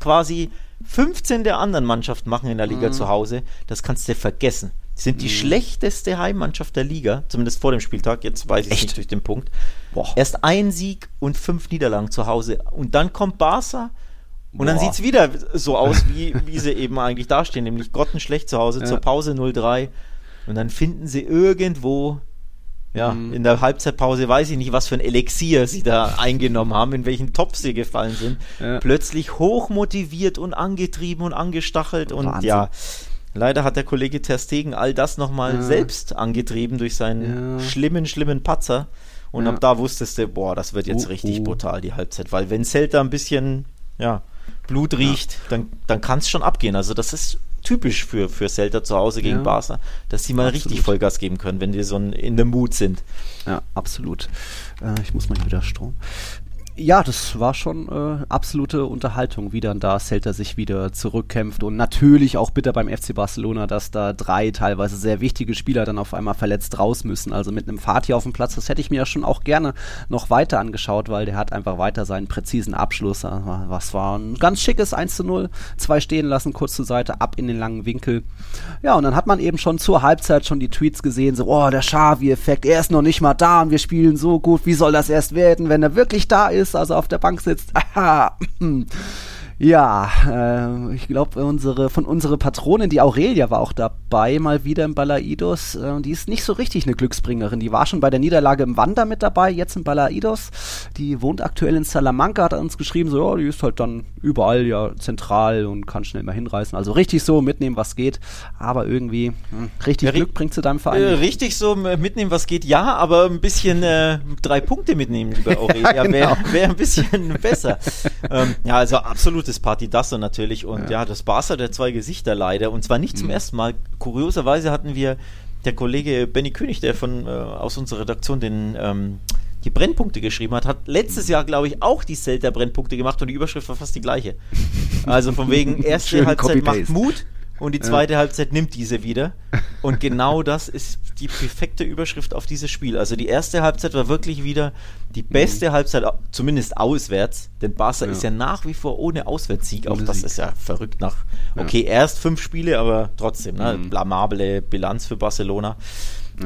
quasi 15 der anderen Mannschaften machen in der Liga mhm. zu Hause, das kannst du vergessen. Die sind die mhm. schlechteste Heimmannschaft der Liga, zumindest vor dem Spieltag. Jetzt weiß ich es nicht durch den Punkt. Boah. Erst ein Sieg und fünf Niederlagen zu Hause. Und dann kommt Barca und Boah. dann sieht es wieder so aus, wie, wie sie eben eigentlich dastehen, nämlich grottenschlecht zu Hause, ja. zur Pause 0-3. Und dann finden sie irgendwo, ja, mhm. in der Halbzeitpause weiß ich nicht, was für ein Elixier sie da eingenommen haben, in welchen Topf sie gefallen sind. Ja. Plötzlich hochmotiviert und angetrieben und angestachelt und Wahnsinn. ja Leider hat der Kollege Terstegen all das nochmal ja. selbst angetrieben durch seinen ja. schlimmen, schlimmen Patzer. Und ja. ab da wusstest du, boah, das wird jetzt oh, richtig oh. brutal, die Halbzeit. Weil wenn Celta ein bisschen, ja, Blut riecht, dann, dann kann es schon abgehen. Also das ist typisch für, für Celta zu Hause gegen ja. Barca, dass sie mal absolut. richtig Vollgas geben können, wenn die so in der Mut sind. Ja, absolut. Äh, ich muss mal wieder Strom ja, das war schon äh, absolute Unterhaltung, wie dann da Celta sich wieder zurückkämpft und natürlich auch bitter beim FC Barcelona, dass da drei teilweise sehr wichtige Spieler dann auf einmal verletzt raus müssen. Also mit einem Fatih auf dem Platz, das hätte ich mir ja schon auch gerne noch weiter angeschaut, weil der hat einfach weiter seinen präzisen Abschluss. Äh, was war ein ganz schickes 1 zu 0, zwei stehen lassen, kurz zur Seite, ab in den langen Winkel. Ja, und dann hat man eben schon zur Halbzeit schon die Tweets gesehen, so, oh, der Xavi-Effekt, er ist noch nicht mal da und wir spielen so gut, wie soll das erst werden, wenn er wirklich da ist? Ist, also auf der Bank sitzt. Aha. Ja, äh, ich glaube, unsere, von unserer Patronin, die Aurelia, war auch dabei, mal wieder im Balaidos. Äh, die ist nicht so richtig eine Glücksbringerin. Die war schon bei der Niederlage im Wander mit dabei, jetzt im Balaidos. Die wohnt aktuell in Salamanca, hat uns geschrieben, so, ja, die ist halt dann überall ja zentral und kann schnell mal hinreißen. Also richtig so, mitnehmen, was geht. Aber irgendwie, hm, richtig ja, Glück bringt sie deinem Verein. Äh, richtig so, mitnehmen, was geht, ja, aber ein bisschen äh, drei Punkte mitnehmen, liebe Aurelia, ja, genau. wäre wär ein bisschen besser. ähm, ja, also absolut das Partidasso natürlich und ja. ja, das Barca der zwei Gesichter leider und zwar nicht zum mhm. ersten Mal. Kurioserweise hatten wir der Kollege Benny König, der von äh, aus unserer Redaktion den ähm, die Brennpunkte geschrieben hat, hat letztes Jahr, glaube ich, auch die Celta Brennpunkte gemacht und die Überschrift war fast die gleiche. Also von wegen erste Halbzeit macht Mut, und die zweite ja. Halbzeit nimmt diese wieder. Und genau das ist die perfekte Überschrift auf dieses Spiel. Also die erste Halbzeit war wirklich wieder die beste mhm. Halbzeit, zumindest auswärts, denn Barca ja. ist ja nach wie vor ohne Auswärtssieg. Auch das ist ja verrückt nach, okay, erst fünf Spiele, aber trotzdem, ne, mhm. blamable Bilanz für Barcelona.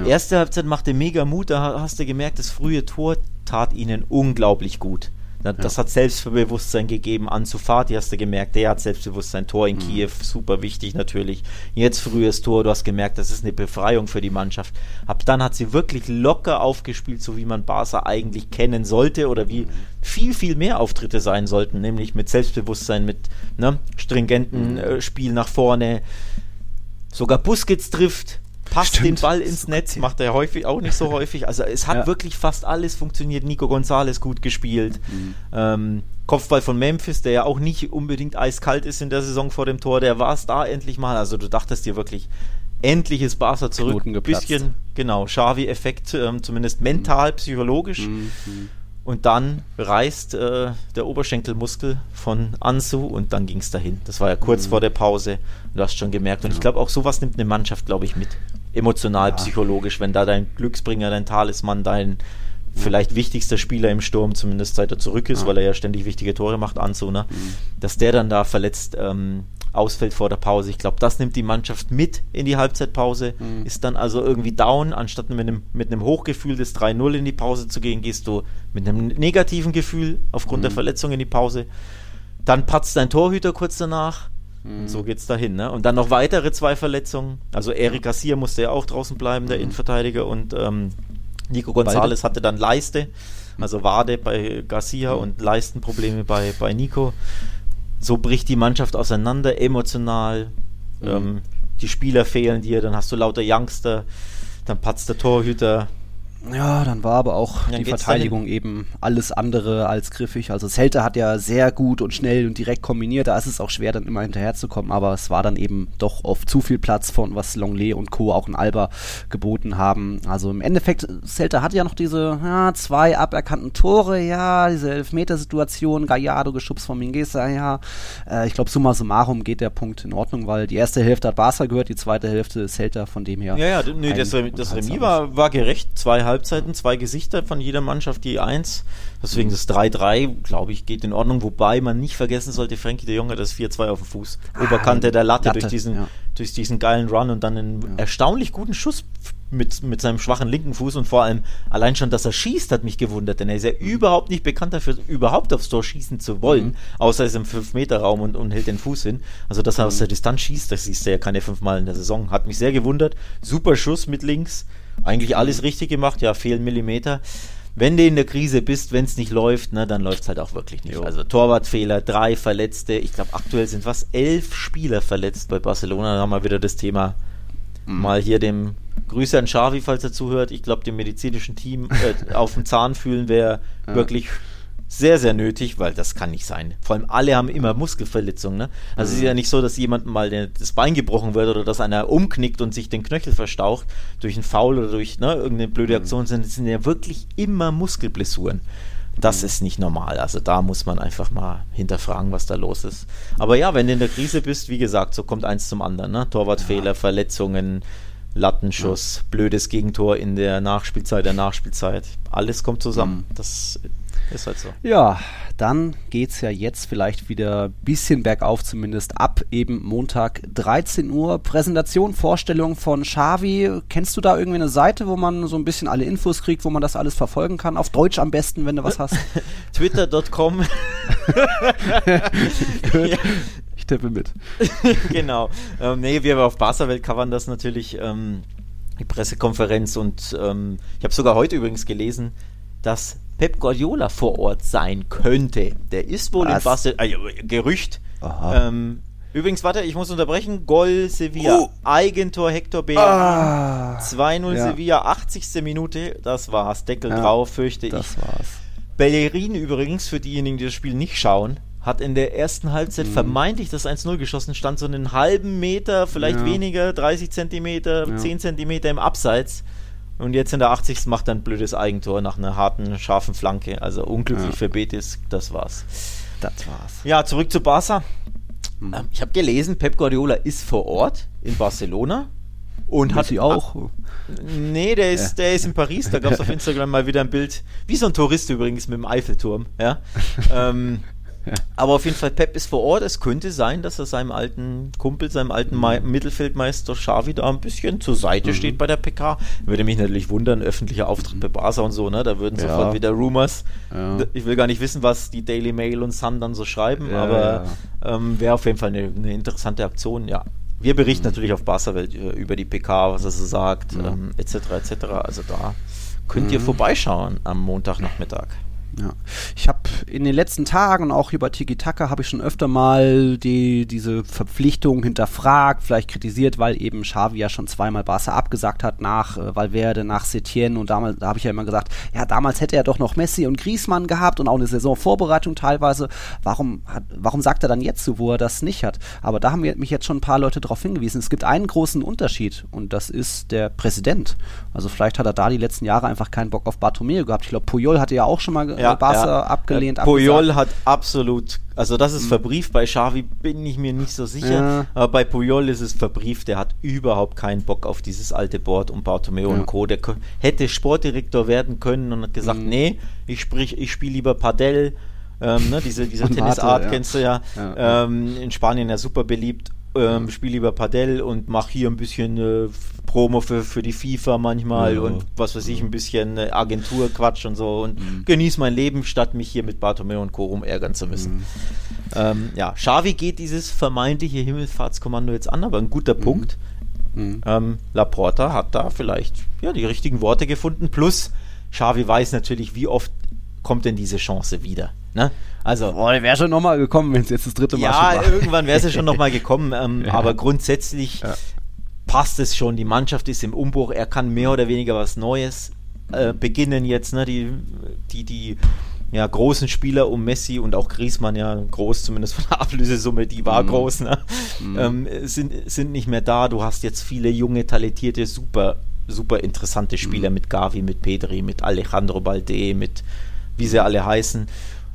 Erste Halbzeit machte mega Mut, da hast du gemerkt, das frühe Tor tat ihnen unglaublich gut. Das ja. hat Selbstbewusstsein gegeben. Ansu Fati hast du gemerkt, der hat Selbstbewusstsein. Tor in mhm. Kiew, super wichtig natürlich. Jetzt frühes Tor, du hast gemerkt, das ist eine Befreiung für die Mannschaft. Ab dann hat sie wirklich locker aufgespielt, so wie man Barca eigentlich kennen sollte oder wie mhm. viel, viel mehr Auftritte sein sollten, nämlich mit Selbstbewusstsein, mit ne, stringenten mhm. äh, Spiel nach vorne. Sogar Busquets trifft, passt Stimmt. den Ball ins Netz, macht er häufig auch nicht so häufig. Also es hat ja. wirklich fast alles funktioniert. Nico Gonzalez gut gespielt. Mhm. Ähm, Kopfball von Memphis, der ja auch nicht unbedingt eiskalt ist in der Saison vor dem Tor, der war es da endlich mal. Also du dachtest dir wirklich, endlich ist Barca zurück. Ein bisschen, genau, Xavi-Effekt, ähm, zumindest mental, mhm. psychologisch. Mhm. Und dann reißt äh, der Oberschenkelmuskel von Ansu und dann ging es dahin. Das war ja kurz mhm. vor der Pause. Du hast schon gemerkt. Und ja. ich glaube, auch sowas nimmt eine Mannschaft, glaube ich, mit emotional, ja. psychologisch, wenn da dein Glücksbringer, dein Talisman, dein vielleicht wichtigster Spieler im Sturm, zumindest seit er zurück ist, ja. weil er ja ständig wichtige Tore macht, Anzu, ne? Mhm. dass der dann da verletzt ähm, ausfällt vor der Pause. Ich glaube, das nimmt die Mannschaft mit in die Halbzeitpause, mhm. ist dann also irgendwie down, anstatt mit einem, mit einem Hochgefühl des 3-0 in die Pause zu gehen, gehst du mit einem negativen Gefühl aufgrund mhm. der Verletzung in die Pause. Dann patzt dein Torhüter kurz danach und so geht's dahin, ne? Und dann noch weitere zwei Verletzungen. Also Eric Garcia musste ja auch draußen bleiben, der mhm. Innenverteidiger, und ähm, Nico Gonzalez hatte dann Leiste, also Wade bei Garcia mhm. und Leistenprobleme bei, bei Nico. So bricht die Mannschaft auseinander, emotional. Mhm. Ähm, die Spieler fehlen dir, dann hast du lauter Youngster, dann patzt der Torhüter, ja, dann war aber auch die Verteidigung dahin. eben alles andere als griffig. Also Celta hat ja sehr gut und schnell und direkt kombiniert. Da ist es auch schwer, dann immer hinterherzukommen. Aber es war dann eben doch oft zu viel Platz von was Longley und Co. auch in Alba geboten haben. Also im Endeffekt, Celta hat ja noch diese ja, zwei aberkannten Tore. Ja, diese Elfmetersituation. Gallardo geschubst von Mingueza. Ja, äh, ich glaube, summa summarum geht der Punkt in Ordnung, weil die erste Hälfte hat Barca gehört, die zweite Hälfte Celta von dem her. Ja, ja, nee, das, das Remis war, war gerecht. Zwei halb Halbzeiten, zwei Gesichter von jeder Mannschaft, die eins. Deswegen das 3-3, glaube ich, geht in Ordnung. Wobei man nicht vergessen sollte, Frankie de Jong hat das 4-2 auf dem Fuß. Ah, Oberkante der Latte, Latte durch, diesen, ja. durch diesen geilen Run und dann einen ja. erstaunlich guten Schuss mit, mit seinem schwachen linken Fuß und vor allem allein schon, dass er schießt, hat mich gewundert, denn er ist ja mhm. überhaupt nicht bekannt dafür, überhaupt aufs Tor schießen zu wollen, mhm. außer er ist im 5-Meter-Raum und, und hält den Fuß hin. Also, dass er mhm. aus der Distanz schießt, das siehst du ja keine fünfmal in der Saison. Hat mich sehr gewundert. Super Schuss mit links. Eigentlich alles richtig gemacht, ja, fehlen Millimeter. Wenn du in der Krise bist, wenn es nicht läuft, ne, dann läuft es halt auch wirklich nicht. Jo. Also Torwartfehler, drei Verletzte. Ich glaube, aktuell sind was elf Spieler verletzt bei Barcelona. Da haben wir wieder das Thema mhm. mal hier dem Grüße an Xavi, falls er zuhört. Ich glaube, dem medizinischen Team äh, auf dem Zahn fühlen wäre ja. wirklich sehr, sehr nötig, weil das kann nicht sein. Vor allem alle haben immer Muskelverletzungen. Ne? Also mhm. es ist ja nicht so, dass jemandem mal das Bein gebrochen wird oder dass einer umknickt und sich den Knöchel verstaucht durch einen Foul oder durch ne, irgendeine blöde mhm. Aktion, sondern es sind ja wirklich immer Muskelblessuren. Das mhm. ist nicht normal. Also da muss man einfach mal hinterfragen, was da los ist. Aber ja, wenn du in der Krise bist, wie gesagt, so kommt eins zum anderen. Ne? Torwartfehler, ja. Verletzungen, Lattenschuss, ja. blödes Gegentor in der Nachspielzeit, der Nachspielzeit. Alles kommt zusammen. Mhm. Das ist halt so. Ja, dann geht es ja jetzt vielleicht wieder ein bisschen bergauf, zumindest ab eben Montag 13 Uhr. Präsentation, Vorstellung von Xavi. Kennst du da irgendwie eine Seite, wo man so ein bisschen alle Infos kriegt, wo man das alles verfolgen kann? Auf Deutsch am besten, wenn du was hast. Twitter.com. ja. Ich tippe mit. genau. Ähm, nee, wir auf Barca-Welt covern das natürlich, ähm, die Pressekonferenz und ähm, ich habe sogar heute übrigens gelesen, dass Pep Guardiola vor Ort sein könnte. Der ist wohl Was? in Barcelona. Äh, Gerücht. Ähm, übrigens, warte, ich muss unterbrechen. Gol Sevilla. Oh. Eigentor Hector Bär. Ah. 2-0 ja. Sevilla, 80. Minute. Das war's. Deckel ja, drauf, fürchte das ich. Das war's. Bellerin übrigens, für diejenigen, die das Spiel nicht schauen, hat in der ersten Halbzeit mhm. vermeintlich das 1-0 geschossen, stand so einen halben Meter, vielleicht ja. weniger, 30 Zentimeter, ja. 10 Zentimeter im Abseits. Und jetzt in der 80. macht er ein blödes Eigentor nach einer harten, scharfen Flanke. Also unglücklich ja. für Betis, das war's. Das war's. Ja, zurück zu Barca. Mhm. Ich habe gelesen, Pep Guardiola ist vor Ort in Barcelona. Und hat sie auch. Nee, der ist, der ist in Paris. Da gab es auf Instagram mal wieder ein Bild, wie so ein Tourist übrigens mit dem Eiffelturm. Ja. ähm, aber auf jeden Fall, Pep ist vor Ort. Es könnte sein, dass er seinem alten Kumpel, seinem alten mhm. Mittelfeldmeister Xavi da ein bisschen zur Seite mhm. steht bei der PK. Würde mich natürlich wundern, öffentlicher Auftritt bei Barca und so, ne? Da würden ja. sofort wieder Rumors. Ja. Ich will gar nicht wissen, was die Daily Mail und Sun dann so schreiben, ja, aber ähm, wäre auf jeden Fall eine, eine, interessante Aktion, ja. Wir berichten mhm. natürlich auf Barca-Welt äh, über die PK, was er so sagt, ähm, etc. etc. Also da könnt ihr mhm. vorbeischauen am Montagnachmittag. Ja. Ich habe in den letzten Tagen, auch über Tiki Taka, habe ich schon öfter mal die, diese Verpflichtung hinterfragt, vielleicht kritisiert, weil eben Xavi ja schon zweimal Barca abgesagt hat nach äh, Valverde, nach Setien und damals, da habe ich ja immer gesagt, ja, damals hätte er doch noch Messi und Griezmann gehabt und auch eine Saisonvorbereitung teilweise. Warum, hat, warum sagt er dann jetzt so, wo er das nicht hat? Aber da haben mich jetzt schon ein paar Leute darauf hingewiesen. Es gibt einen großen Unterschied und das ist der Präsident. Also vielleicht hat er da die letzten Jahre einfach keinen Bock auf Bartomeu gehabt. Ich glaube, Puyol hatte ja auch schon mal ja, Barca ja. abgelehnt. Puyol abgesagt. hat absolut, also das ist mhm. verbrieft. Bei Xavi bin ich mir nicht so sicher. Ja. Aber bei Puyol ist es verbrieft. Der hat überhaupt keinen Bock auf dieses alte Board und Bartomeu und Co. Der hätte Sportdirektor werden können und hat gesagt, mhm. nee, ich sprich, ich spiele lieber Padel. Ähm, ne, diese diese Tennisart kennst du ja. Ähm, in Spanien ja super beliebt ähm, spiele lieber Padel und mache hier ein bisschen äh, Promo für, für die FIFA manchmal ja. und was weiß ich, ein bisschen äh, Agenturquatsch und so und mhm. genieße mein Leben, statt mich hier mit Bartomeu und Co. ärgern zu müssen. Mhm. Ähm, ja, Xavi geht dieses vermeintliche Himmelfahrtskommando jetzt an, aber ein guter mhm. Punkt. Mhm. Ähm, Laporta hat da vielleicht ja, die richtigen Worte gefunden, plus Xavi weiß natürlich, wie oft kommt denn diese Chance wieder. Ne? Also, Boah, wäre schon nochmal gekommen, wenn es jetzt das dritte Mal ja, war. Ja, irgendwann wäre es ja schon nochmal gekommen. Ähm, ja. Aber grundsätzlich ja. passt es schon. Die Mannschaft ist im Umbruch. Er kann mehr oder weniger was Neues äh, beginnen jetzt. Ne? Die, die, die ja, großen Spieler um Messi und auch Griezmann, ja, groß zumindest von der Ablösesumme, die war mhm. groß, ne? Mhm. Ähm, sind, sind nicht mehr da. Du hast jetzt viele junge, talentierte, super, super interessante Spieler mhm. mit Gavi, mit Pedri, mit Alejandro Balde, mit wie sie alle heißen.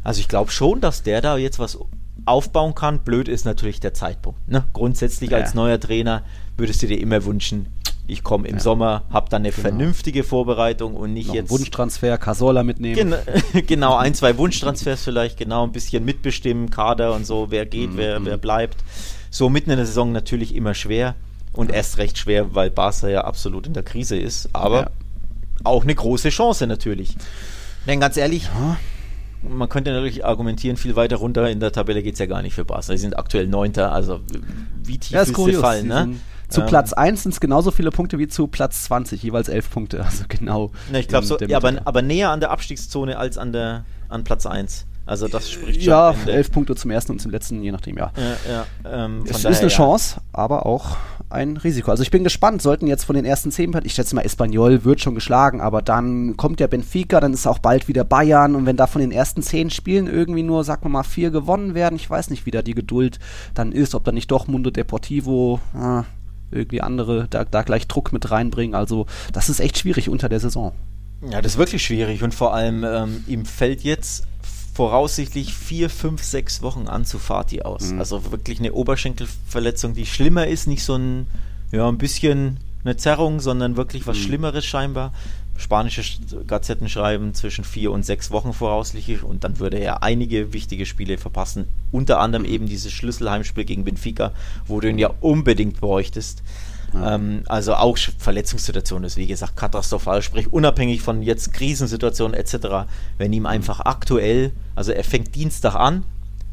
Also ich glaube schon, dass der da jetzt was aufbauen kann. Blöd ist natürlich der Zeitpunkt. Ne? Grundsätzlich ja. als neuer Trainer würdest du dir immer wünschen, ich komme im ja. Sommer, habe dann eine genau. vernünftige Vorbereitung und nicht Noch jetzt. Wunschtransfer, Casola mitnehmen. Gen genau, ein, zwei Wunschtransfers vielleicht, genau, ein bisschen mitbestimmen, Kader und so, wer geht, mhm. wer, wer bleibt. So mitten in der Saison natürlich immer schwer und ja. erst recht schwer, weil Barca ja absolut in der Krise ist, aber ja. auch eine große Chance natürlich. Denn ganz ehrlich, man könnte natürlich argumentieren, viel weiter runter in der Tabelle geht es ja gar nicht für Barca. Sie sind aktuell Neunter, also wie tief ja, ist sie fallen, ne? Zu ähm, Platz 1 sind es genauso viele Punkte wie zu Platz 20, jeweils 11 Punkte. Also genau. Ne, ich glaube so, ja, aber, aber näher an der Abstiegszone als an der an Platz 1. Also das spricht schon. Ja, elf Punkte zum ersten und zum letzten, je nachdem, ja. ja, ja ähm, es daher, ist eine Chance, aber auch ein Risiko. Also ich bin gespannt, sollten jetzt von den ersten zehn ich schätze mal, Espanyol wird schon geschlagen, aber dann kommt der Benfica, dann ist auch bald wieder Bayern und wenn da von den ersten zehn Spielen irgendwie nur, sagen wir mal, vier gewonnen werden, ich weiß nicht, wie da die Geduld dann ist, ob da nicht doch Mundo Deportivo äh, irgendwie andere da, da gleich Druck mit reinbringen. Also das ist echt schwierig unter der Saison. Ja, das ist wirklich schwierig und vor allem ähm, ihm fällt jetzt voraussichtlich vier, fünf, sechs Wochen an zu Fati aus. Mhm. Also wirklich eine Oberschenkelverletzung, die schlimmer ist, nicht so ein, ja, ein bisschen eine Zerrung, sondern wirklich was mhm. Schlimmeres scheinbar. spanische Gazetten schreiben, zwischen vier und sechs Wochen voraussichtlich und dann würde er einige wichtige Spiele verpassen. Unter anderem eben dieses Schlüsselheimspiel gegen Benfica, wo du ihn ja unbedingt bräuchtest. Ja. Ähm, also auch Verletzungssituation ist, wie gesagt, katastrophal. Sprich, unabhängig von jetzt Krisensituationen etc., wenn ihm einfach aktuell, also er fängt Dienstag an,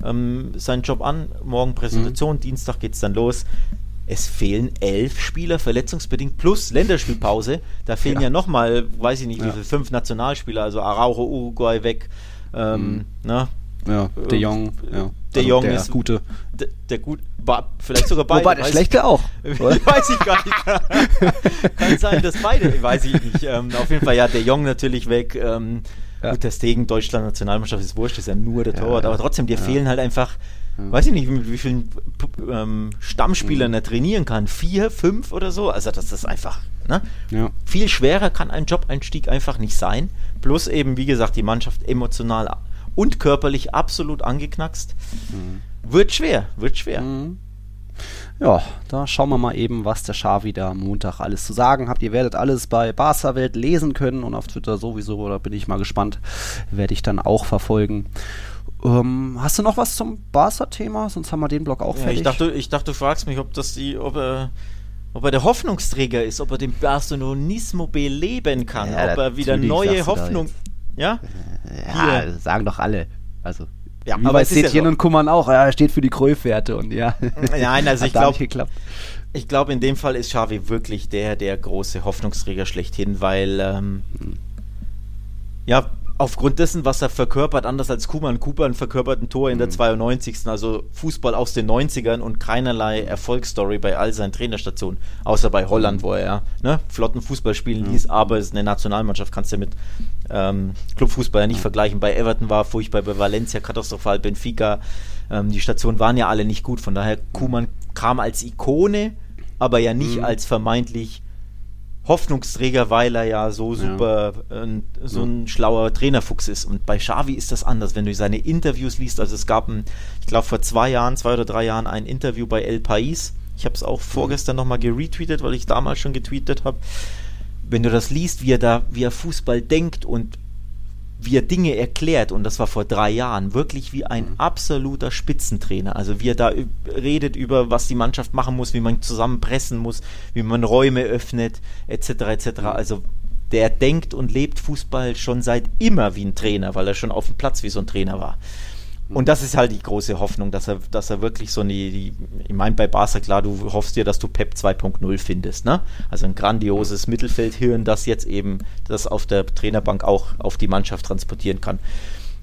ähm, seinen Job an, morgen Präsentation, mhm. Dienstag geht es dann los. Es fehlen elf Spieler, verletzungsbedingt, plus Länderspielpause. Da fehlen ja, ja nochmal, weiß ich nicht, wie ja. viel, fünf Nationalspieler, also Araujo, Uruguay weg. Ähm, mhm. ne? Ja, De Jong. Ja. De also Jong der ist gute. Der, der gut, vielleicht sogar beide. Wobei der schlechte auch. weiß ich gar nicht. Kann sein, dass beide, weiß ich nicht. Ähm, auf jeden Fall, ja, De Jong natürlich weg. Ähm, ja. Gut, der Stegen, Deutschland, Nationalmannschaft ist wurscht, ist ja nur der Torwart, aber trotzdem, dir fehlen halt einfach, weiß ich nicht, mit wie vielen ähm, Stammspielern mhm. er trainieren kann. Vier, fünf oder so. Also das ist einfach, ne? Ja. Viel schwerer kann ein Job-Einstieg einfach nicht sein. Plus eben, wie gesagt, die Mannschaft emotional und körperlich absolut angeknackst. Mhm. Wird schwer, wird schwer. Mhm. Ja, da schauen wir mal eben, was der Xavi da am Montag alles zu sagen hat. Ihr werdet alles bei Barca Welt lesen können und auf Twitter sowieso, da bin ich mal gespannt, werde ich dann auch verfolgen. Ähm, hast du noch was zum Barca-Thema? Sonst haben wir den Blog auch ja, fertig. Ich dachte, ich dachte, du fragst mich, ob das die, ob er, ob er der Hoffnungsträger ist, ob er den Barcelonismo beleben kann, ja, ob er wieder neue Hoffnung. Ja? Ja, sagen doch alle. Also ja, Wie aber bei Setien ja und Kummern auch. Ja, er steht für die Kräufwerte und ja. Nein, also ich glaube, ich glaube, in dem Fall ist Xavi wirklich der, der große Hoffnungsträger schlechthin, weil ähm, hm. ja, aufgrund dessen, was er verkörpert, anders als Kuman. Kuman verkörpert ein Tor in der 92. Mhm. Also Fußball aus den 90ern und keinerlei Erfolgsstory bei all seinen Trainerstationen, außer bei Holland, wo er ne, flotten Fußball spielen ließ, aber es ist eine Nationalmannschaft, kannst du mit ähm, Clubfußball ja nicht vergleichen. Bei Everton war furchtbar, bei Valencia katastrophal, Benfica, ähm, die Stationen waren ja alle nicht gut, von daher Kuman kam als Ikone, aber ja nicht mhm. als vermeintlich Hoffnungsträger, weil er ja so super, ja. Äh, so ein ja. schlauer Trainerfuchs ist. Und bei Xavi ist das anders, wenn du seine Interviews liest. Also es gab, ein, ich glaube vor zwei Jahren, zwei oder drei Jahren ein Interview bei El País. Ich habe es auch vorgestern nochmal geretweetet, weil ich damals schon getweetet habe. Wenn du das liest, wie er da, wie er Fußball denkt und wie er Dinge erklärt, und das war vor drei Jahren, wirklich wie ein mhm. absoluter Spitzentrainer. Also wie er da redet über, was die Mannschaft machen muss, wie man zusammenpressen muss, wie man Räume öffnet, etc. etc. Mhm. Also der denkt und lebt Fußball schon seit immer wie ein Trainer, weil er schon auf dem Platz wie so ein Trainer war. Und das ist halt die große Hoffnung, dass er, dass er wirklich so eine, die, ich meine bei Barca klar, du hoffst dir, dass du Pep 2.0 findest, ne? Also ein grandioses Mittelfeldhirn, das jetzt eben das auf der Trainerbank auch auf die Mannschaft transportieren kann.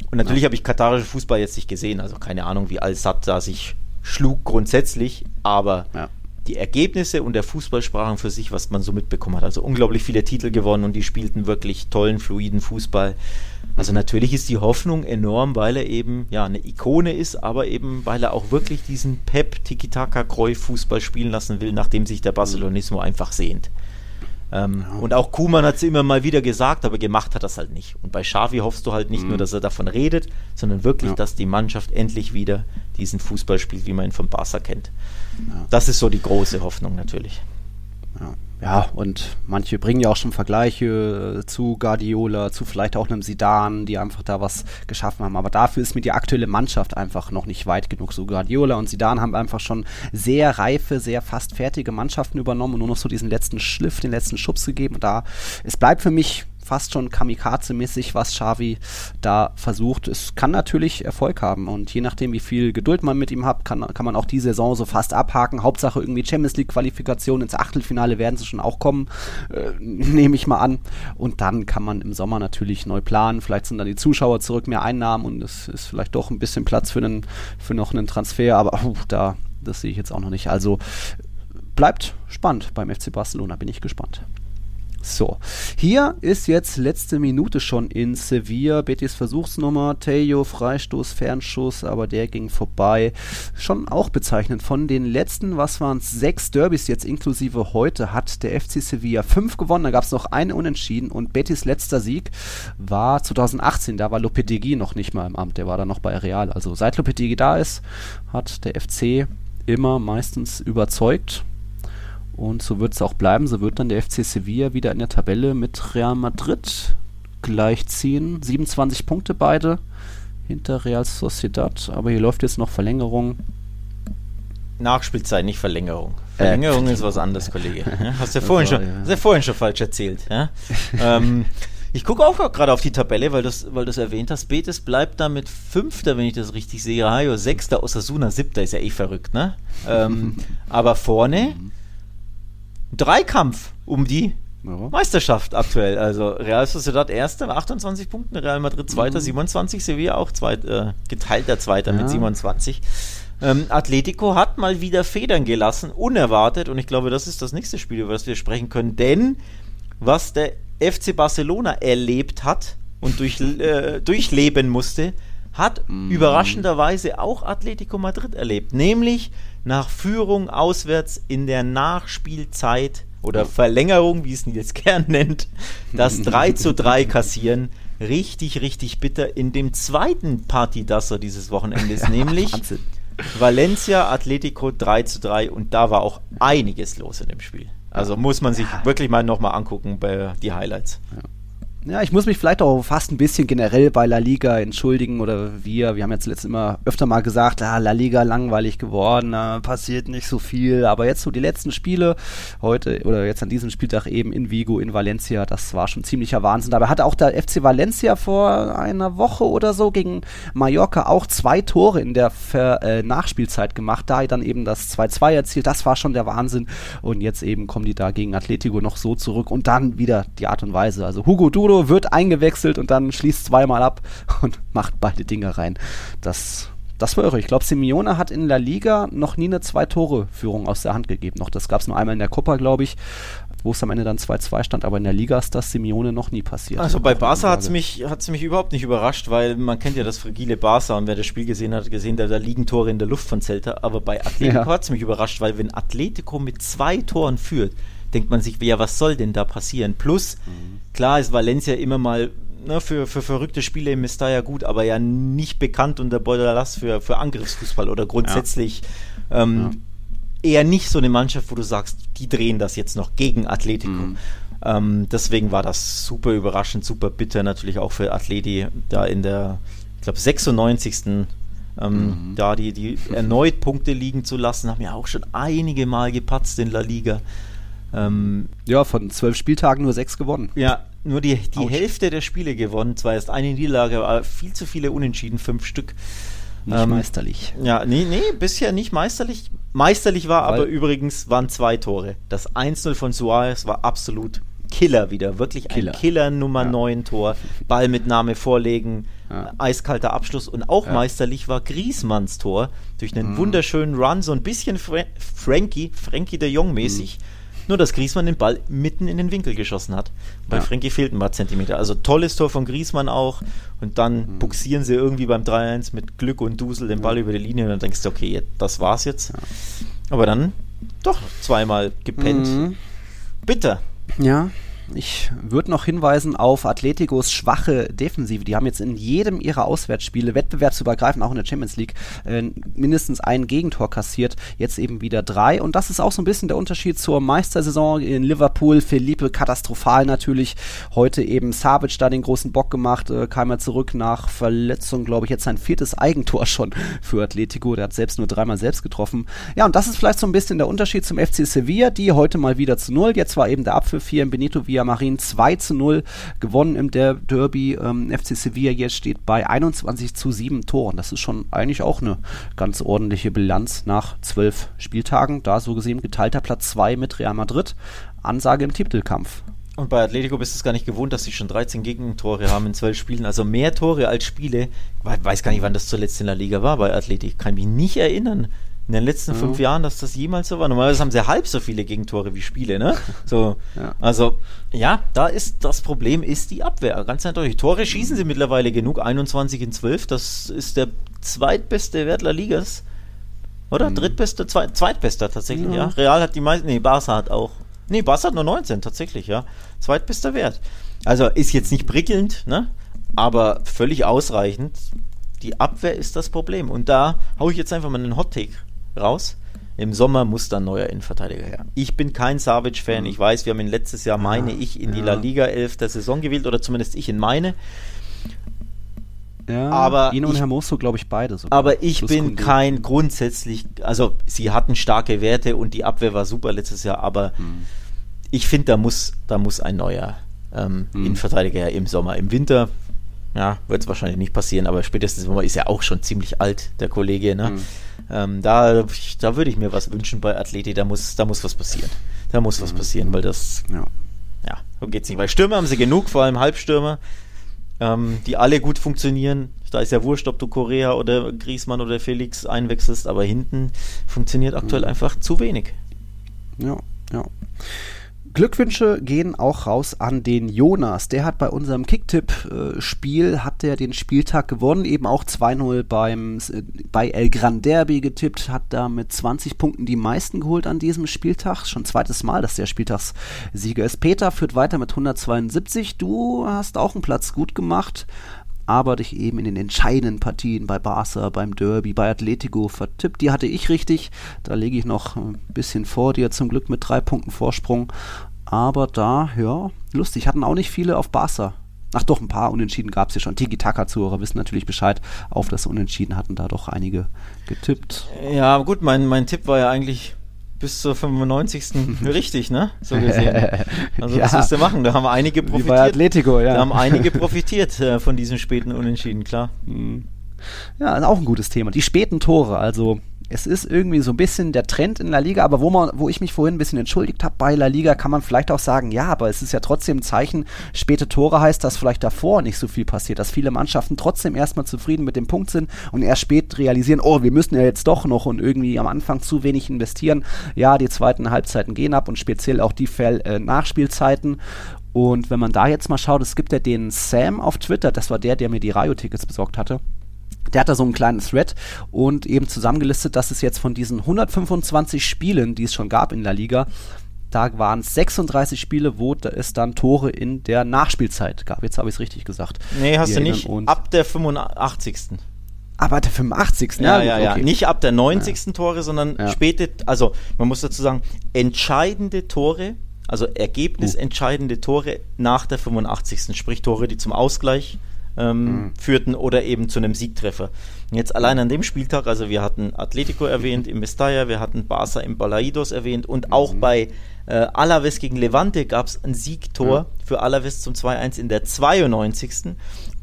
Und natürlich ja. habe ich katarische Fußball jetzt nicht gesehen, also keine Ahnung, wie Al-Sad da sich schlug grundsätzlich, aber ja. die Ergebnisse und der Fußball sprachen für sich, was man so mitbekommen hat. Also unglaublich viele Titel gewonnen und die spielten wirklich tollen, fluiden Fußball. Also natürlich ist die Hoffnung enorm, weil er eben ja eine Ikone ist, aber eben weil er auch wirklich diesen Pep Tiki-Taka Kreu Fußball spielen lassen will, nachdem sich der Barcelonismo einfach sehnt. Ähm, ja. Und auch Kuman hat es immer mal wieder gesagt, aber gemacht hat das halt nicht. Und bei Xavi hoffst du halt nicht mhm. nur, dass er davon redet, sondern wirklich, ja. dass die Mannschaft endlich wieder diesen Fußball spielt, wie man ihn von Barca kennt. Ja. Das ist so die große Hoffnung natürlich. Ja. Ja, und manche bringen ja auch schon Vergleiche äh, zu Guardiola, zu vielleicht auch einem Sidan, die einfach da was geschaffen haben. Aber dafür ist mir die aktuelle Mannschaft einfach noch nicht weit genug. So Guardiola und Sidan haben einfach schon sehr reife, sehr fast fertige Mannschaften übernommen und nur noch so diesen letzten Schliff, den letzten Schubs gegeben. Und da, es bleibt für mich fast schon kamikaze-mäßig, was Xavi da versucht. Es kann natürlich Erfolg haben und je nachdem, wie viel Geduld man mit ihm hat, kann, kann man auch die Saison so fast abhaken. Hauptsache irgendwie Champions League-Qualifikation ins Achtelfinale werden sie schon auch kommen, äh, nehme ich mal an. Und dann kann man im Sommer natürlich neu planen. Vielleicht sind dann die Zuschauer zurück, mehr Einnahmen und es ist vielleicht doch ein bisschen Platz für, einen, für noch einen Transfer, aber uh, da, das sehe ich jetzt auch noch nicht. Also bleibt spannend beim FC Barcelona, bin ich gespannt. So, hier ist jetzt letzte Minute schon in Sevilla. Betis Versuchsnummer, Tejo, Freistoß, Fernschuss, aber der ging vorbei. Schon auch bezeichnend. Von den letzten, was waren es, sechs Derbys jetzt inklusive heute, hat der FC Sevilla fünf gewonnen. Da gab es noch eine Unentschieden und Betis letzter Sieg war 2018. Da war Lopetegui noch nicht mal im Amt. Der war da noch bei Real. Also seit Lopetegui da ist, hat der FC immer meistens überzeugt. Und so wird es auch bleiben. So wird dann der FC Sevilla wieder in der Tabelle mit Real Madrid gleichziehen. 27 Punkte beide hinter Real Sociedad. Aber hier läuft jetzt noch Verlängerung. Nachspielzeit, nicht Verlängerung. Äh, Verlängerung äh, ist was anderes, Kollege. Ja, hast du ja vorhin, schon, ja. Hast ja vorhin schon falsch erzählt. Ja? ähm, ich gucke auch gerade auf die Tabelle, weil du weil das erwähnt hast. Betis bleibt da mit Fünfter, wenn ich das richtig sehe. Rayo Sechster, Osasuna Siebter, ist ja eh verrückt, ne? ähm, aber vorne Dreikampf um die ja. Meisterschaft aktuell. Also Real Sociedad Erster, 28 Punkte, Real Madrid Zweiter, mhm. 27, Sevilla auch zweit, äh, geteilter Zweiter ja. mit 27. Ähm, Atletico hat mal wieder Federn gelassen, unerwartet. Und ich glaube, das ist das nächste Spiel, über das wir sprechen können. Denn was der FC Barcelona erlebt hat und durch, äh, durchleben musste, hat mm. überraschenderweise auch Atletico Madrid erlebt. Nämlich nach Führung auswärts in der Nachspielzeit oder Verlängerung, wie es Nils Kern nennt, das 3 zu 3 kassieren. Richtig, richtig bitter in dem zweiten Partydasser dieses Wochenendes, nämlich Wahnsinn. Valencia Atletico 3 zu 3 und da war auch einiges los in dem Spiel. Also muss man sich wirklich mal nochmal angucken bei die Highlights. Ja. Ja, ich muss mich vielleicht auch fast ein bisschen generell bei La Liga entschuldigen oder wir. Wir haben jetzt letztes immer öfter mal gesagt, ah, La Liga langweilig geworden, ah, passiert nicht so viel. Aber jetzt so die letzten Spiele, heute oder jetzt an diesem Spieltag eben in Vigo, in Valencia, das war schon ziemlicher Wahnsinn. Dabei hatte auch der FC Valencia vor einer Woche oder so gegen Mallorca auch zwei Tore in der Ver äh, Nachspielzeit gemacht. Da dann eben das 2-2 erzielt. Das war schon der Wahnsinn. Und jetzt eben kommen die da gegen Atletico noch so zurück und dann wieder die Art und Weise. Also Hugo Duro Bruno wird eingewechselt und dann schließt zweimal ab und macht beide Dinge rein. Das, das war irre. Ich glaube, Simeone hat in La Liga noch nie eine Zwei-Tore-Führung aus der Hand gegeben. Noch, das gab es nur einmal in der Copa, glaube ich wo es am Ende dann 2-2 stand, aber in der Liga ist das Simeone noch nie passiert. Also bei Barca hat es mich, hat's mich überhaupt nicht überrascht, weil man kennt ja das fragile Barca und wer das Spiel gesehen hat, gesehen, da, da liegen Tore in der Luft von Celta, aber bei Atletico ja. hat es mich überrascht, weil wenn Atletico mit zwei Toren führt, denkt man sich, ja, was soll denn da passieren? Plus, mhm. Klar ist Valencia immer mal ne, für, für verrückte Spiele im Mestalla gut, aber ja nicht bekannt unter Bordalas für, für Angriffsfußball oder grundsätzlich ja. Ähm, ja. eher nicht so eine Mannschaft, wo du sagst, die drehen das jetzt noch gegen Atletico. Mhm. Ähm, deswegen war das super überraschend, super bitter natürlich auch für Atleti da in der, ich glaube, 96. Ähm, mhm. da die, die erneut Punkte liegen zu lassen, haben ja auch schon einige Mal gepatzt in La Liga. Ähm, ja, von zwölf Spieltagen nur sechs gewonnen. Ja, nur die, die Hälfte der Spiele gewonnen. Zwar erst eine Niederlage, aber viel zu viele Unentschieden, fünf Stück. Nicht ähm, meisterlich. Ja, nee, nee, bisher nicht meisterlich. Meisterlich war Weil aber übrigens, waren zwei Tore. Das 1-0 von Suarez war absolut Killer wieder. Wirklich Killer. ein Killer Nummer ja. 9 Tor. Ballmitnahme vorlegen, ja. eiskalter Abschluss. Und auch ja. meisterlich war Griesmanns Tor. Durch einen mhm. wunderschönen Run, so ein bisschen Fra Frankie, Frankie de Jong mäßig. Mhm nur, dass Griesmann den Ball mitten in den Winkel geschossen hat. Bei ja. Frenkie fehlten ein paar Zentimeter. Also tolles Tor von Griesmann auch. Und dann mhm. buxieren sie irgendwie beim 3-1 mit Glück und Dusel den Ball ja. über die Linie und dann denkst du, okay, das war's jetzt. Ja. Aber dann doch zweimal gepennt. Mhm. Bitter. Ja, ich würde noch hinweisen auf Atleticos schwache Defensive. Die haben jetzt in jedem ihrer Auswärtsspiele, wettbewerbsübergreifend auch in der Champions League, äh, mindestens ein Gegentor kassiert. Jetzt eben wieder drei. Und das ist auch so ein bisschen der Unterschied zur Meistersaison in Liverpool. Felipe katastrophal natürlich. Heute eben Savic da den großen Bock gemacht, äh, kam er zurück nach Verletzung, glaube ich, jetzt sein viertes Eigentor schon für Atletico. Der hat selbst nur dreimal selbst getroffen. Ja, und das ist vielleicht so ein bisschen der Unterschied zum FC Sevilla, die heute mal wieder zu null. Jetzt war eben der Abpfiff hier in Benito Villamarin 2 zu 0 gewonnen im Der Derby. Ähm, FC Sevilla jetzt steht bei 21 zu 7 Toren. Das ist schon eigentlich auch eine ganz ordentliche Bilanz nach zwölf Spieltagen. Da so gesehen geteilter Platz 2 mit Real Madrid. Ansage im Titelkampf. Und bei Atletico bist du es gar nicht gewohnt, dass sie schon 13 Gegentore haben in zwölf Spielen. Also mehr Tore als Spiele. Ich weiß gar nicht, wann das zuletzt in der Liga war bei Atletico. Kann mich nicht erinnern in den letzten mhm. fünf Jahren, dass das jemals so war. Normalerweise haben sie halb so viele Gegentore wie Spiele, ne? So, ja. also ja, da ist das Problem ist die Abwehr, ganz eindeutig. Tore schießen sie mittlerweile genug, 21 in 12, das ist der zweitbeste Wert der Ligas. Oder? Mhm. Drittbeste, zweit, zweitbester tatsächlich, ja. ja. Real hat die meisten, nee, Barca hat auch. Nee, Barca hat nur 19 tatsächlich, ja. Zweitbester Wert. Also ist jetzt nicht prickelnd, ne? Aber völlig ausreichend. Die Abwehr ist das Problem. Und da haue ich jetzt einfach mal einen Hot Take raus. Im Sommer muss dann neuer Innenverteidiger her. Ich bin kein Savic-Fan. Ich weiß, wir haben ihn letztes Jahr, meine ich, in die ja. La Liga 11 der Saison gewählt oder zumindest ich in meine. Ja, Aber ihn und ich- Hermoso, glaube ich, beide sogar. Aber ich Plus bin Koundé. kein grundsätzlich, also sie hatten starke Werte und die Abwehr war super letztes Jahr, aber Hm. ich finde, da muss, da muss ein neuer ähm, Hm. Innenverteidiger her im Sommer. Im Winter, ja, wird es wahrscheinlich nicht passieren, aber spätestens im Sommer ist ja auch schon ziemlich alt, der Kollege. Ne? Hm. Ähm, da da würde ich mir was wünschen bei Athleti, da muss, da muss was passieren. Da muss was passieren, weil das, Ja. ja, so geht's nicht. Weil Stürmer haben sie genug, vor allem Halbstürmer, ähm, die alle gut funktionieren. Da ist ja wurscht, ob du Korea oder Griesmann oder Felix einwechselst, aber hinten funktioniert aktuell einfach zu wenig. Ja, ja. Glückwünsche gehen auch raus an den Jonas. Der hat bei unserem Kicktipp-Spiel, hat der den Spieltag gewonnen, eben auch 2-0 beim, äh, bei El Gran Derby getippt, hat da mit 20 Punkten die meisten geholt an diesem Spieltag. Schon zweites Mal, dass der Spieltagssieger ist. Peter führt weiter mit 172. Du hast auch einen Platz gut gemacht, aber dich eben in den entscheidenden Partien bei Barca, beim Derby, bei Atletico vertippt. Die hatte ich richtig. Da lege ich noch ein bisschen vor dir, zum Glück mit drei Punkten Vorsprung. Aber da, ja, lustig. Hatten auch nicht viele auf Barca. Ach doch, ein paar Unentschieden gab es ja schon. Tiki-Taka-Zuhörer wissen natürlich Bescheid. Auf das Unentschieden hatten da doch einige getippt. Ja, gut, mein, mein Tipp war ja eigentlich bis zur 95. richtig, ne? So gesehen. Also was Ja. musst du machen? Da haben einige Wie bei profitiert. Atletico, ja. Da haben einige profitiert äh, von diesem späten Unentschieden, klar. Ja, ist auch ein gutes Thema. Die späten Tore, also es ist irgendwie so ein bisschen der Trend in La Liga, aber wo, man, wo ich mich vorhin ein bisschen entschuldigt habe bei La Liga, kann man vielleicht auch sagen, ja, aber es ist ja trotzdem ein Zeichen, späte Tore heißt, dass vielleicht davor nicht so viel passiert, dass viele Mannschaften trotzdem erstmal zufrieden mit dem Punkt sind und erst spät realisieren, oh, wir müssen ja jetzt doch noch und irgendwie am Anfang zu wenig investieren. Ja, die zweiten Halbzeiten gehen ab und speziell auch die Fell äh, Nachspielzeiten. Und wenn man da jetzt mal schaut, es gibt ja den Sam auf Twitter, das war der, der mir die Rayo-Tickets besorgt hatte. Der hat da so einen kleinen Thread und eben zusammengelistet, dass es jetzt von diesen 125 Spielen, die es schon gab in La Liga, da waren es 36 Spiele, wo es dann Tore in der Nachspielzeit gab. Jetzt habe ich es richtig gesagt. Nee, hast Wir du nicht. Ab der 85. Aber der 85. Ja, ja, ja. okay. Nicht ab der 90. Tore, sondern Ja. späte, also man muss dazu sagen, entscheidende Tore, also Uh. ergebnisentscheidende Tore nach der 85. Sprich Tore, die zum Ausgleich ähm, Mhm. führten oder eben zu einem Siegtreffer. Jetzt allein an dem Spieltag, also wir hatten Atletico erwähnt im Mestalla, wir hatten Barca im Balaidos erwähnt und Mhm. auch bei äh, Alaves gegen Levante gab es ein Siegtor für Alaves zum 2-1 in der 92.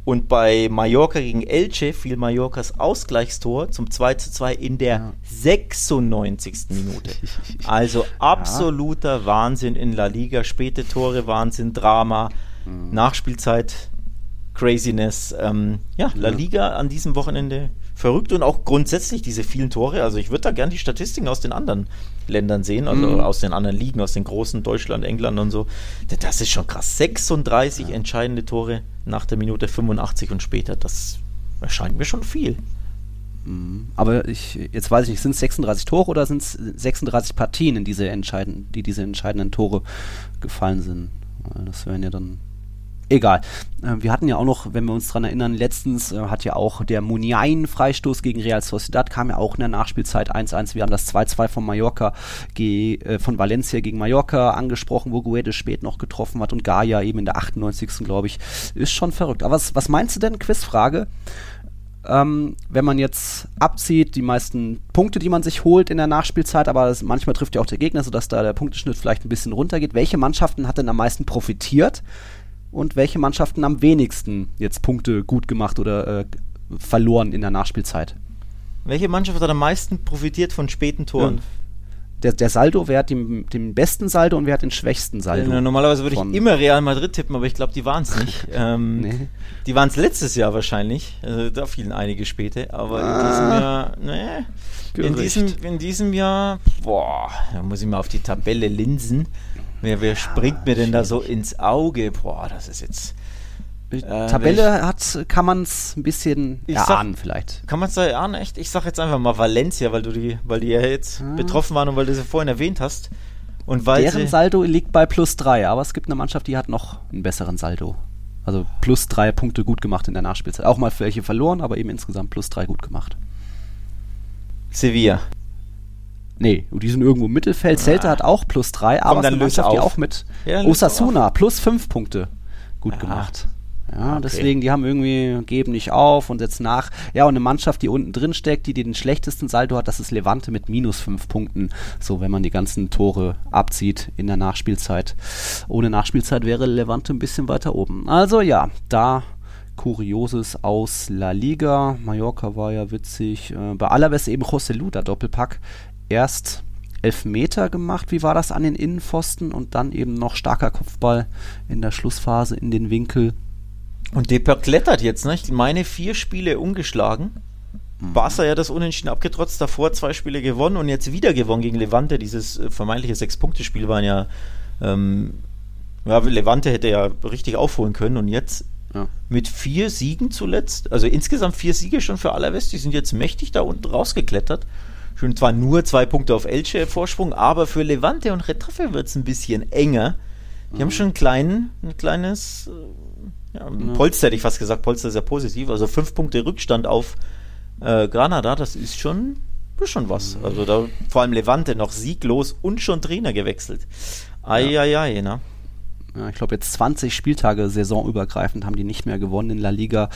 Und bei Mallorca gegen Elche fiel Mallorcas Ausgleichstor zum 2-2 in der 96. Minute. Also absoluter Wahnsinn in La Liga. Späte Tore, Wahnsinn, Drama, Mhm. Nachspielzeit, Craziness. Ähm, ja, La Liga an diesem Wochenende verrückt und auch grundsätzlich diese vielen Tore. Also ich würde da gerne die Statistiken aus den anderen Ländern sehen, also Mhm. aus den anderen Ligen, aus den großen Deutschland, England und so. Das ist schon krass. 36 entscheidende Tore nach der Minute 85 und später. Das erscheint mir schon viel. Aber ich, jetzt weiß ich nicht, sind es 36 Tore oder sind es 36 Partien, in diese entscheiden, die diese entscheidenden Tore gefallen sind? Das wären ja dann. Egal. Äh, Wir hatten ja auch noch, wenn wir uns dran erinnern, letztens äh, hat ja auch der Muniain-Freistoß gegen Real Sociedad, kam ja auch in der Nachspielzeit 1-1. Wir haben das 2-2 von Mallorca, äh, von Valencia gegen Mallorca angesprochen, wo Guedes spät noch getroffen hat und Gaia eben in der 98. glaube ich. Ist schon verrückt. Aber was, was meinst du denn? Quizfrage ähm, wenn man jetzt abzieht, die meisten Punkte, die man sich holt in der Nachspielzeit, aber das, manchmal trifft ja auch der Gegner, sodass da der Punkteschnitt vielleicht ein bisschen runtergeht. Welche Mannschaften hat denn am meisten profitiert und welche Mannschaften am wenigsten jetzt Punkte gut gemacht oder äh, verloren in der Nachspielzeit? Welche Mannschaft hat am meisten profitiert von späten Toren? Ja. Der, der Saldo, wer hat den, den besten Saldo und wer hat den schwächsten Saldo? Äh, Normalerweise würde ich immer Real Madrid tippen, aber ich glaube, die waren es nicht. ähm, Nee. Die waren es letztes Jahr wahrscheinlich. Also, da fielen einige späte. Aber Ah. in diesem Jahr, nee. In diesem, in diesem Jahr, boah, da muss ich mal auf die Tabelle linsen. Wer, wer springt mir denn da so ins Auge? Boah, das ist jetzt. Die Äh, Tabelle hat, kann man es ein bisschen Ich sag- erahnen vielleicht. Kann man es da erahnen, echt? Ich sag jetzt einfach mal Valencia, weil du die, weil die ja jetzt Ah. betroffen waren und weil du sie vorhin erwähnt hast. Und weil Deren sie, Saldo liegt bei plus drei, aber es gibt eine Mannschaft, die hat noch einen besseren Saldo. Also plus drei Punkte gut gemacht in der Nachspielzeit. Auch mal für welche verloren, aber eben insgesamt plus drei gut gemacht. Sevilla. Nee, die sind irgendwo im Mittelfeld. Celta hat auch plus drei, aber Komm, dann es ist eine die auf. auch mit Ja, Osasuna plus fünf Punkte gut Ja. gemacht. Ja, Okay. deswegen, die haben irgendwie, geben nicht auf und setzen nach. Ja, und eine Mannschaft, die unten drin steckt, die den schlechtesten Saldo hat, das ist Levante mit minus fünf Punkten. So, wenn man die ganzen Tore abzieht in der Nachspielzeit. Ohne Nachspielzeit wäre Levante ein bisschen weiter oben. Also ja, da Kurioses aus La Liga. Mallorca war ja witzig. Äh, bei Alaves eben José Lu, der Doppelpack. Erst Elfmeter gemacht, wie war das an den Innenpfosten? Und dann eben noch starker Kopfball in der Schlussphase in den Winkel. Und Depper klettert jetzt, ne? Ich meine, vier Spiele ungeschlagen. Mhm. Barca ja das Unentschieden abgetrotzt, davor zwei Spiele gewonnen und jetzt wieder gewonnen gegen Levante. Dieses äh, vermeintliche Sechs-Punkte-Spiel waren ja, ähm, ja, Levante hätte ja richtig aufholen können und jetzt Ja. mit vier Siegen zuletzt, also insgesamt vier Siege schon für Alaves, die sind jetzt mächtig da unten rausgeklettert. Schon zwar nur zwei Punkte auf Elche Vorsprung, aber für Levante und Retafe wird es ein bisschen enger. Die haben schon einen kleinen, ein kleines äh, ja, ein Polster, hätte ich fast gesagt, Polster ist ja positiv, also fünf Punkte Rückstand auf äh, Granada, das ist schon, ist schon was. Also da vor allem Levante noch sieglos und schon Trainer gewechselt. Eieiei, ne? Ich glaube, jetzt 20 Spieltage saisonübergreifend haben die nicht mehr gewonnen in La Liga.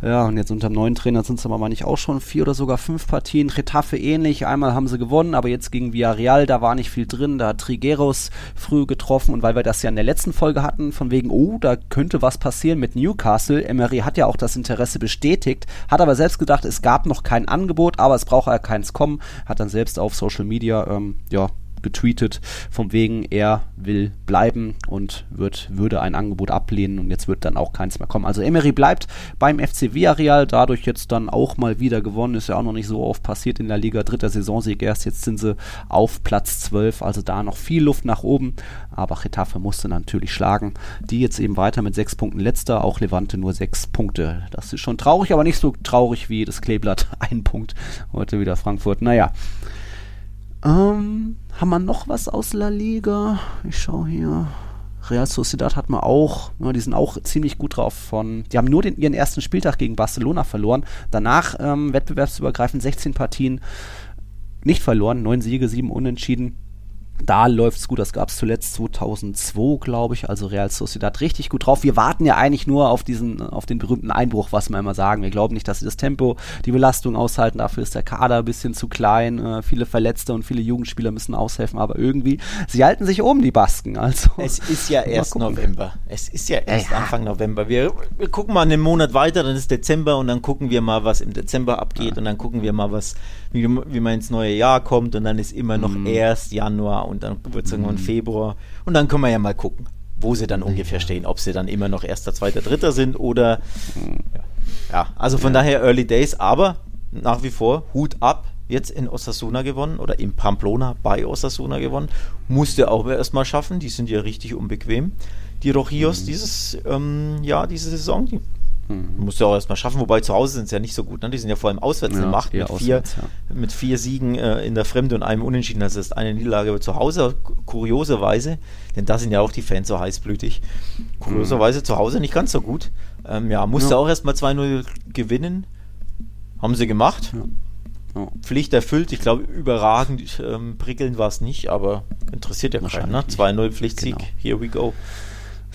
Ja, und jetzt unter dem neuen Trainer sind es aber mal nicht auch schon vier oder sogar fünf Partien. Retafe ähnlich. Einmal haben sie gewonnen, aber jetzt gegen Villarreal, da war nicht viel drin. Da hat Trigueros früh getroffen. Und weil wir das ja in der letzten Folge hatten, von wegen, oh, da könnte was passieren mit Newcastle. Emery hat ja auch das Interesse bestätigt, hat aber selbst gedacht, es gab noch kein Angebot, aber es braucht ja keins kommen. Hat dann selbst auf Social Media, ähm, ja, getweetet, vom wegen, er will bleiben und wird, würde ein Angebot ablehnen und jetzt wird dann auch keins mehr kommen. Also Emery bleibt beim FC Villarreal, dadurch jetzt dann auch mal wieder gewonnen, ist ja auch noch nicht so oft passiert in der Liga, dritter Saisonsieg erst, jetzt sind sie auf Platz 12, also da noch viel Luft nach oben, aber Getafe musste natürlich schlagen, die jetzt eben weiter mit sechs Punkten letzter, auch Levante nur sechs Punkte. Das ist schon traurig, aber nicht so traurig wie das Kleeblatt, ein Punkt, heute wieder Frankfurt, naja. Ähm, haben wir noch was aus La Liga? Ich schaue hier. Real Sociedad hat man auch, ja, die sind auch ziemlich gut drauf von, die haben nur den, ihren ersten Spieltag gegen Barcelona verloren, danach ähm, wettbewerbsübergreifend 16 Partien nicht verloren, 9 Siege, 7 Unentschieden. Da läuft's gut, das gab's zuletzt 2002, glaube ich, also Real Sociedad richtig gut drauf. Wir warten ja eigentlich nur auf diesen, auf den berühmten Einbruch, was wir immer sagen. Wir glauben nicht, dass sie das Tempo, die Belastung aushalten. Dafür ist der Kader ein bisschen zu klein. Äh, viele Verletzte und viele Jugendspieler müssen aushelfen, aber irgendwie, sie halten sich um, die Basken. Also, Es ist ja erst. November. Es ist ja erst Ja. Anfang November. Wir, wir gucken mal einen Monat weiter, dann ist Dezember und dann gucken wir mal, was im Dezember abgeht und dann gucken wir mal, was, wie, wie man ins neue Jahr kommt und dann ist immer noch Mhm. erst Januar und dann wird es irgendwann Februar und dann können wir ja mal gucken, wo sie dann ungefähr stehen, ob sie dann immer noch erster, zweiter, dritter sind oder ja. ja, also von daher Early Days, aber nach wie vor Hut ab. Jetzt in Osasuna gewonnen oder in Pamplona bei Osasuna gewonnen. Musste auch erstmal schaffen. Die sind ja richtig unbequem. Die Rojillos Mhm. dieses ähm, Jahr, diese Saison, die musste auch erstmal schaffen. Wobei zu Hause sind sie ja nicht so gut. Ne? Die sind ja vor allem auswärts Ja, Macht eher mit vier, auswärts, ja. mit vier Siegen äh, in der Fremde und einem Unentschieden. Das ist eine Niederlage zu Hause, ku- kurioserweise. Denn da sind ja auch die Fans so heißblütig. Kurioserweise zu Hause nicht ganz so gut. Ähm, ja, musste Ja. auch erstmal 2-0 gewinnen. Haben sie gemacht. ja. Pflicht erfüllt. Ich glaube, überragend ähm, prickelnd war es nicht, aber interessiert ja keinen. Ne? Wahrscheinlich 2-0 Pflichtsieg. Genau. Here we go.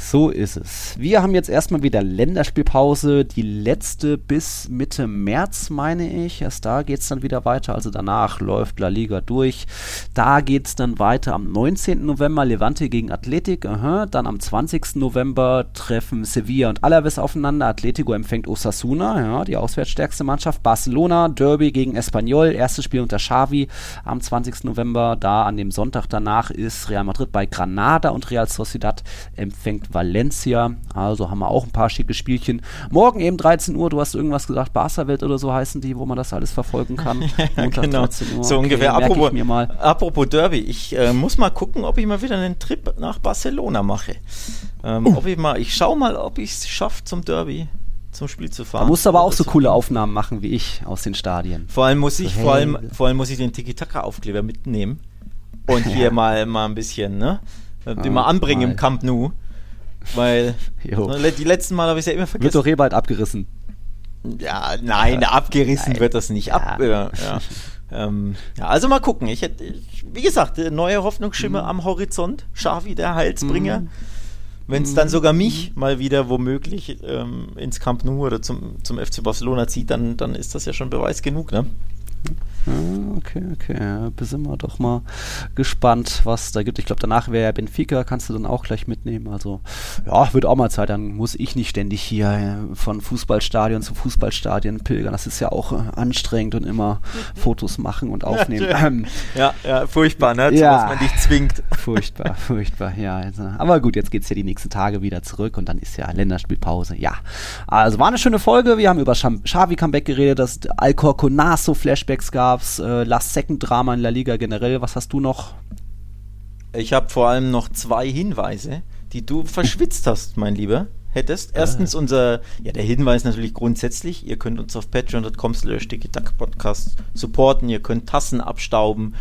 So ist es. Wir haben jetzt erstmal wieder Länderspielpause, die letzte bis Mitte März, meine ich. Erst da geht es dann wieder weiter, also danach läuft La Liga durch. Da geht es dann weiter am 19. November Levante gegen Athletic. Aha. Dann am 20. November treffen Sevilla und Alaves aufeinander. Atletico empfängt Osasuna, ja, die auswärtsstärkste Mannschaft. Barcelona, Derby gegen Espanyol, erstes Spiel unter Xavi am 20. November. Da an dem Sonntag danach ist Real Madrid bei Granada und Real Sociedad empfängt Valencia. Also haben wir auch ein paar schicke Spielchen. Morgen eben 13 Uhr, du hast irgendwas gesagt, Barca-Welt oder so heißen die, wo man das alles verfolgen kann. Montag genau. 13 Uhr. So Okay, ungefähr. Apropos, apropos Derby, ich äh, muss mal gucken, ob ich mal wieder einen Trip nach Barcelona mache. Ähm, Oh. ob ich mal, ich schau mal, ob ich es schaffe, zum Derby, zum Spiel zu fahren. Da musst du aber auch so coole Aufnahmen machen wie ich aus den Stadien. Vor allem muss ich, So, vor hey. allem, vor allem muss ich den Tiki-Taka-Aufkleber mitnehmen und hier mal, mal ein bisschen, ne, äh, den Ah, mal anbringen mal. im Camp Nou, weil ne, die letzten Mal habe ich es ja immer Wird vergessen. doch eh bald abgerissen. Ja, nein, abgerissen Nein. wird das nicht. Ab, Ja. ja. Ja. Ähm, ja, also mal gucken. Ich hätte, ich, wie gesagt, neue Hoffnungsschimmer am Horizont. Xavi, der Heilsbringer. Wenn es dann sogar mich mal wieder womöglich ähm, ins Camp Nou oder zum, zum FC Barcelona zieht, dann, dann ist das ja schon Beweis genug, ne? Okay, okay. Ja, sind wir doch mal gespannt, was da gibt. Ich glaube, danach wäre ja Benfica, kannst du dann auch gleich mitnehmen. Also, ja, wird auch mal Zeit. Dann muss ich nicht ständig hier äh, von Fußballstadion zu Fußballstadion pilgern. Das ist ja auch äh, anstrengend und immer Fotos machen und aufnehmen. Ähm, Ja, ja, furchtbar, ne? Ja. Was man dich zwingt. Furchtbar, furchtbar, ja. Also, aber gut, jetzt geht es ja die nächsten Tage wieder zurück und dann ist ja Länderspielpause. Ja, also war eine schöne Folge. Wir haben über Xavi Comeback geredet, dass Alcorconazo Flashbacks gab's, äh, Last Second Drama in La Liga generell. Was hast du noch? Ich habe vor allem noch zwei Hinweise, die du verschwitzt hast, mein Lieber. Hättest. Erstens unser, ja, der Hinweis natürlich grundsätzlich, ihr könnt uns auf patreon.com slash podcast supporten, ihr könnt Tassen abstauben,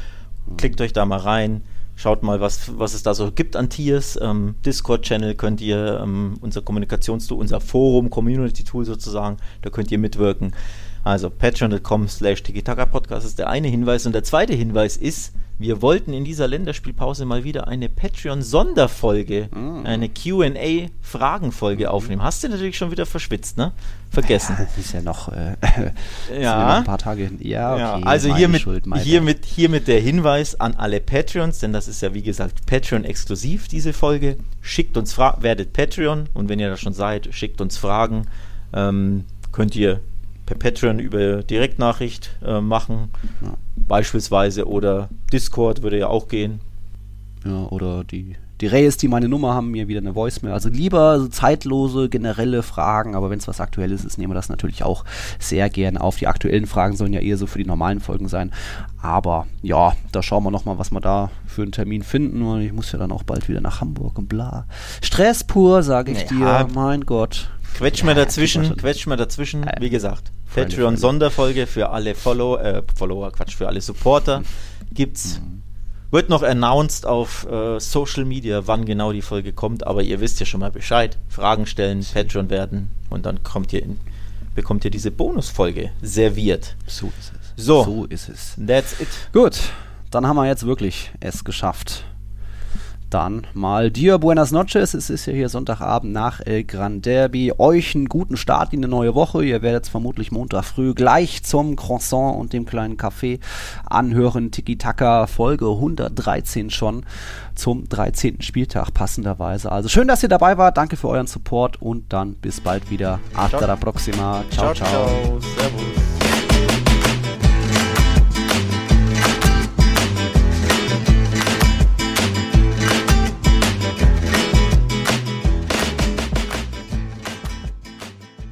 klickt euch da mal rein, schaut mal, was, was es da so gibt an Tiers. Ähm, Discord-Channel könnt ihr, ähm, unser Kommunikationstool, unser Forum, Community-Tool sozusagen, da könnt ihr mitwirken. Also patreon.com slash podcast ist der eine Hinweis. Und der zweite Hinweis ist, wir wollten in dieser Länderspielpause mal wieder eine Patreon-Sonderfolge, eine QA-Fragenfolge aufnehmen. Hast du natürlich schon wieder verschwitzt, ne? Vergessen. Das ist ja noch, äh, Ja. noch ein paar Tage hin. Ja, okay. Ja, also hiermit, Schuld, hiermit, hiermit der Hinweis an alle Patreons, denn das ist ja wie gesagt Patreon-exklusiv, diese Folge. Schickt uns Fragen, werdet Patreon und wenn ihr das schon seid, schickt uns Fragen. Ähm, könnt ihr per Patreon über Direktnachricht äh, machen, Ja. beispielsweise oder Discord würde ja auch gehen. Ja, oder die, die Reyes, die meine Nummer haben, mir wieder eine Voicemail. Also lieber so zeitlose, generelle Fragen, aber wenn es was Aktuelles ist, nehmen wir das natürlich auch sehr gern auf. Die aktuellen Fragen sollen ja eher so für die normalen Folgen sein. Aber ja, da schauen wir nochmal, was wir da für einen Termin finden. Und ich muss ja dann auch bald wieder nach Hamburg und bla. Stress pur, sage ich Ja. dir. Mein Gott. Quetsch Ja, kriegt dazwischen, quetsch mal dazwischen, wie gesagt. Patreon-Sonderfolge für alle Follow, äh, Follower, Quatsch, für alle Supporter gibt's. Mhm. Wird noch announced auf äh, Social Media, wann genau die Folge kommt, aber ihr wisst ja schon mal Bescheid. Fragen stellen, Patreon werden und dann kommt ihr in, bekommt ihr diese Bonusfolge serviert. So ist es. So. So ist es. That's it. Gut, dann haben wir jetzt wirklich es geschafft. Dann mal dir buenas noches. Es ist ja hier Sonntagabend nach El Gran Derby. Euch einen guten Start in eine neue Woche. Ihr werdet es vermutlich Montag früh gleich zum Croissant und dem kleinen Kaffee anhören. Tiki Taka Folge 113 schon zum 13. Spieltag passenderweise. Also schön, dass ihr dabei wart. Danke für euren Support und dann bis bald wieder. Hasta Ciao. la próxima. ciao. ciao. Servus.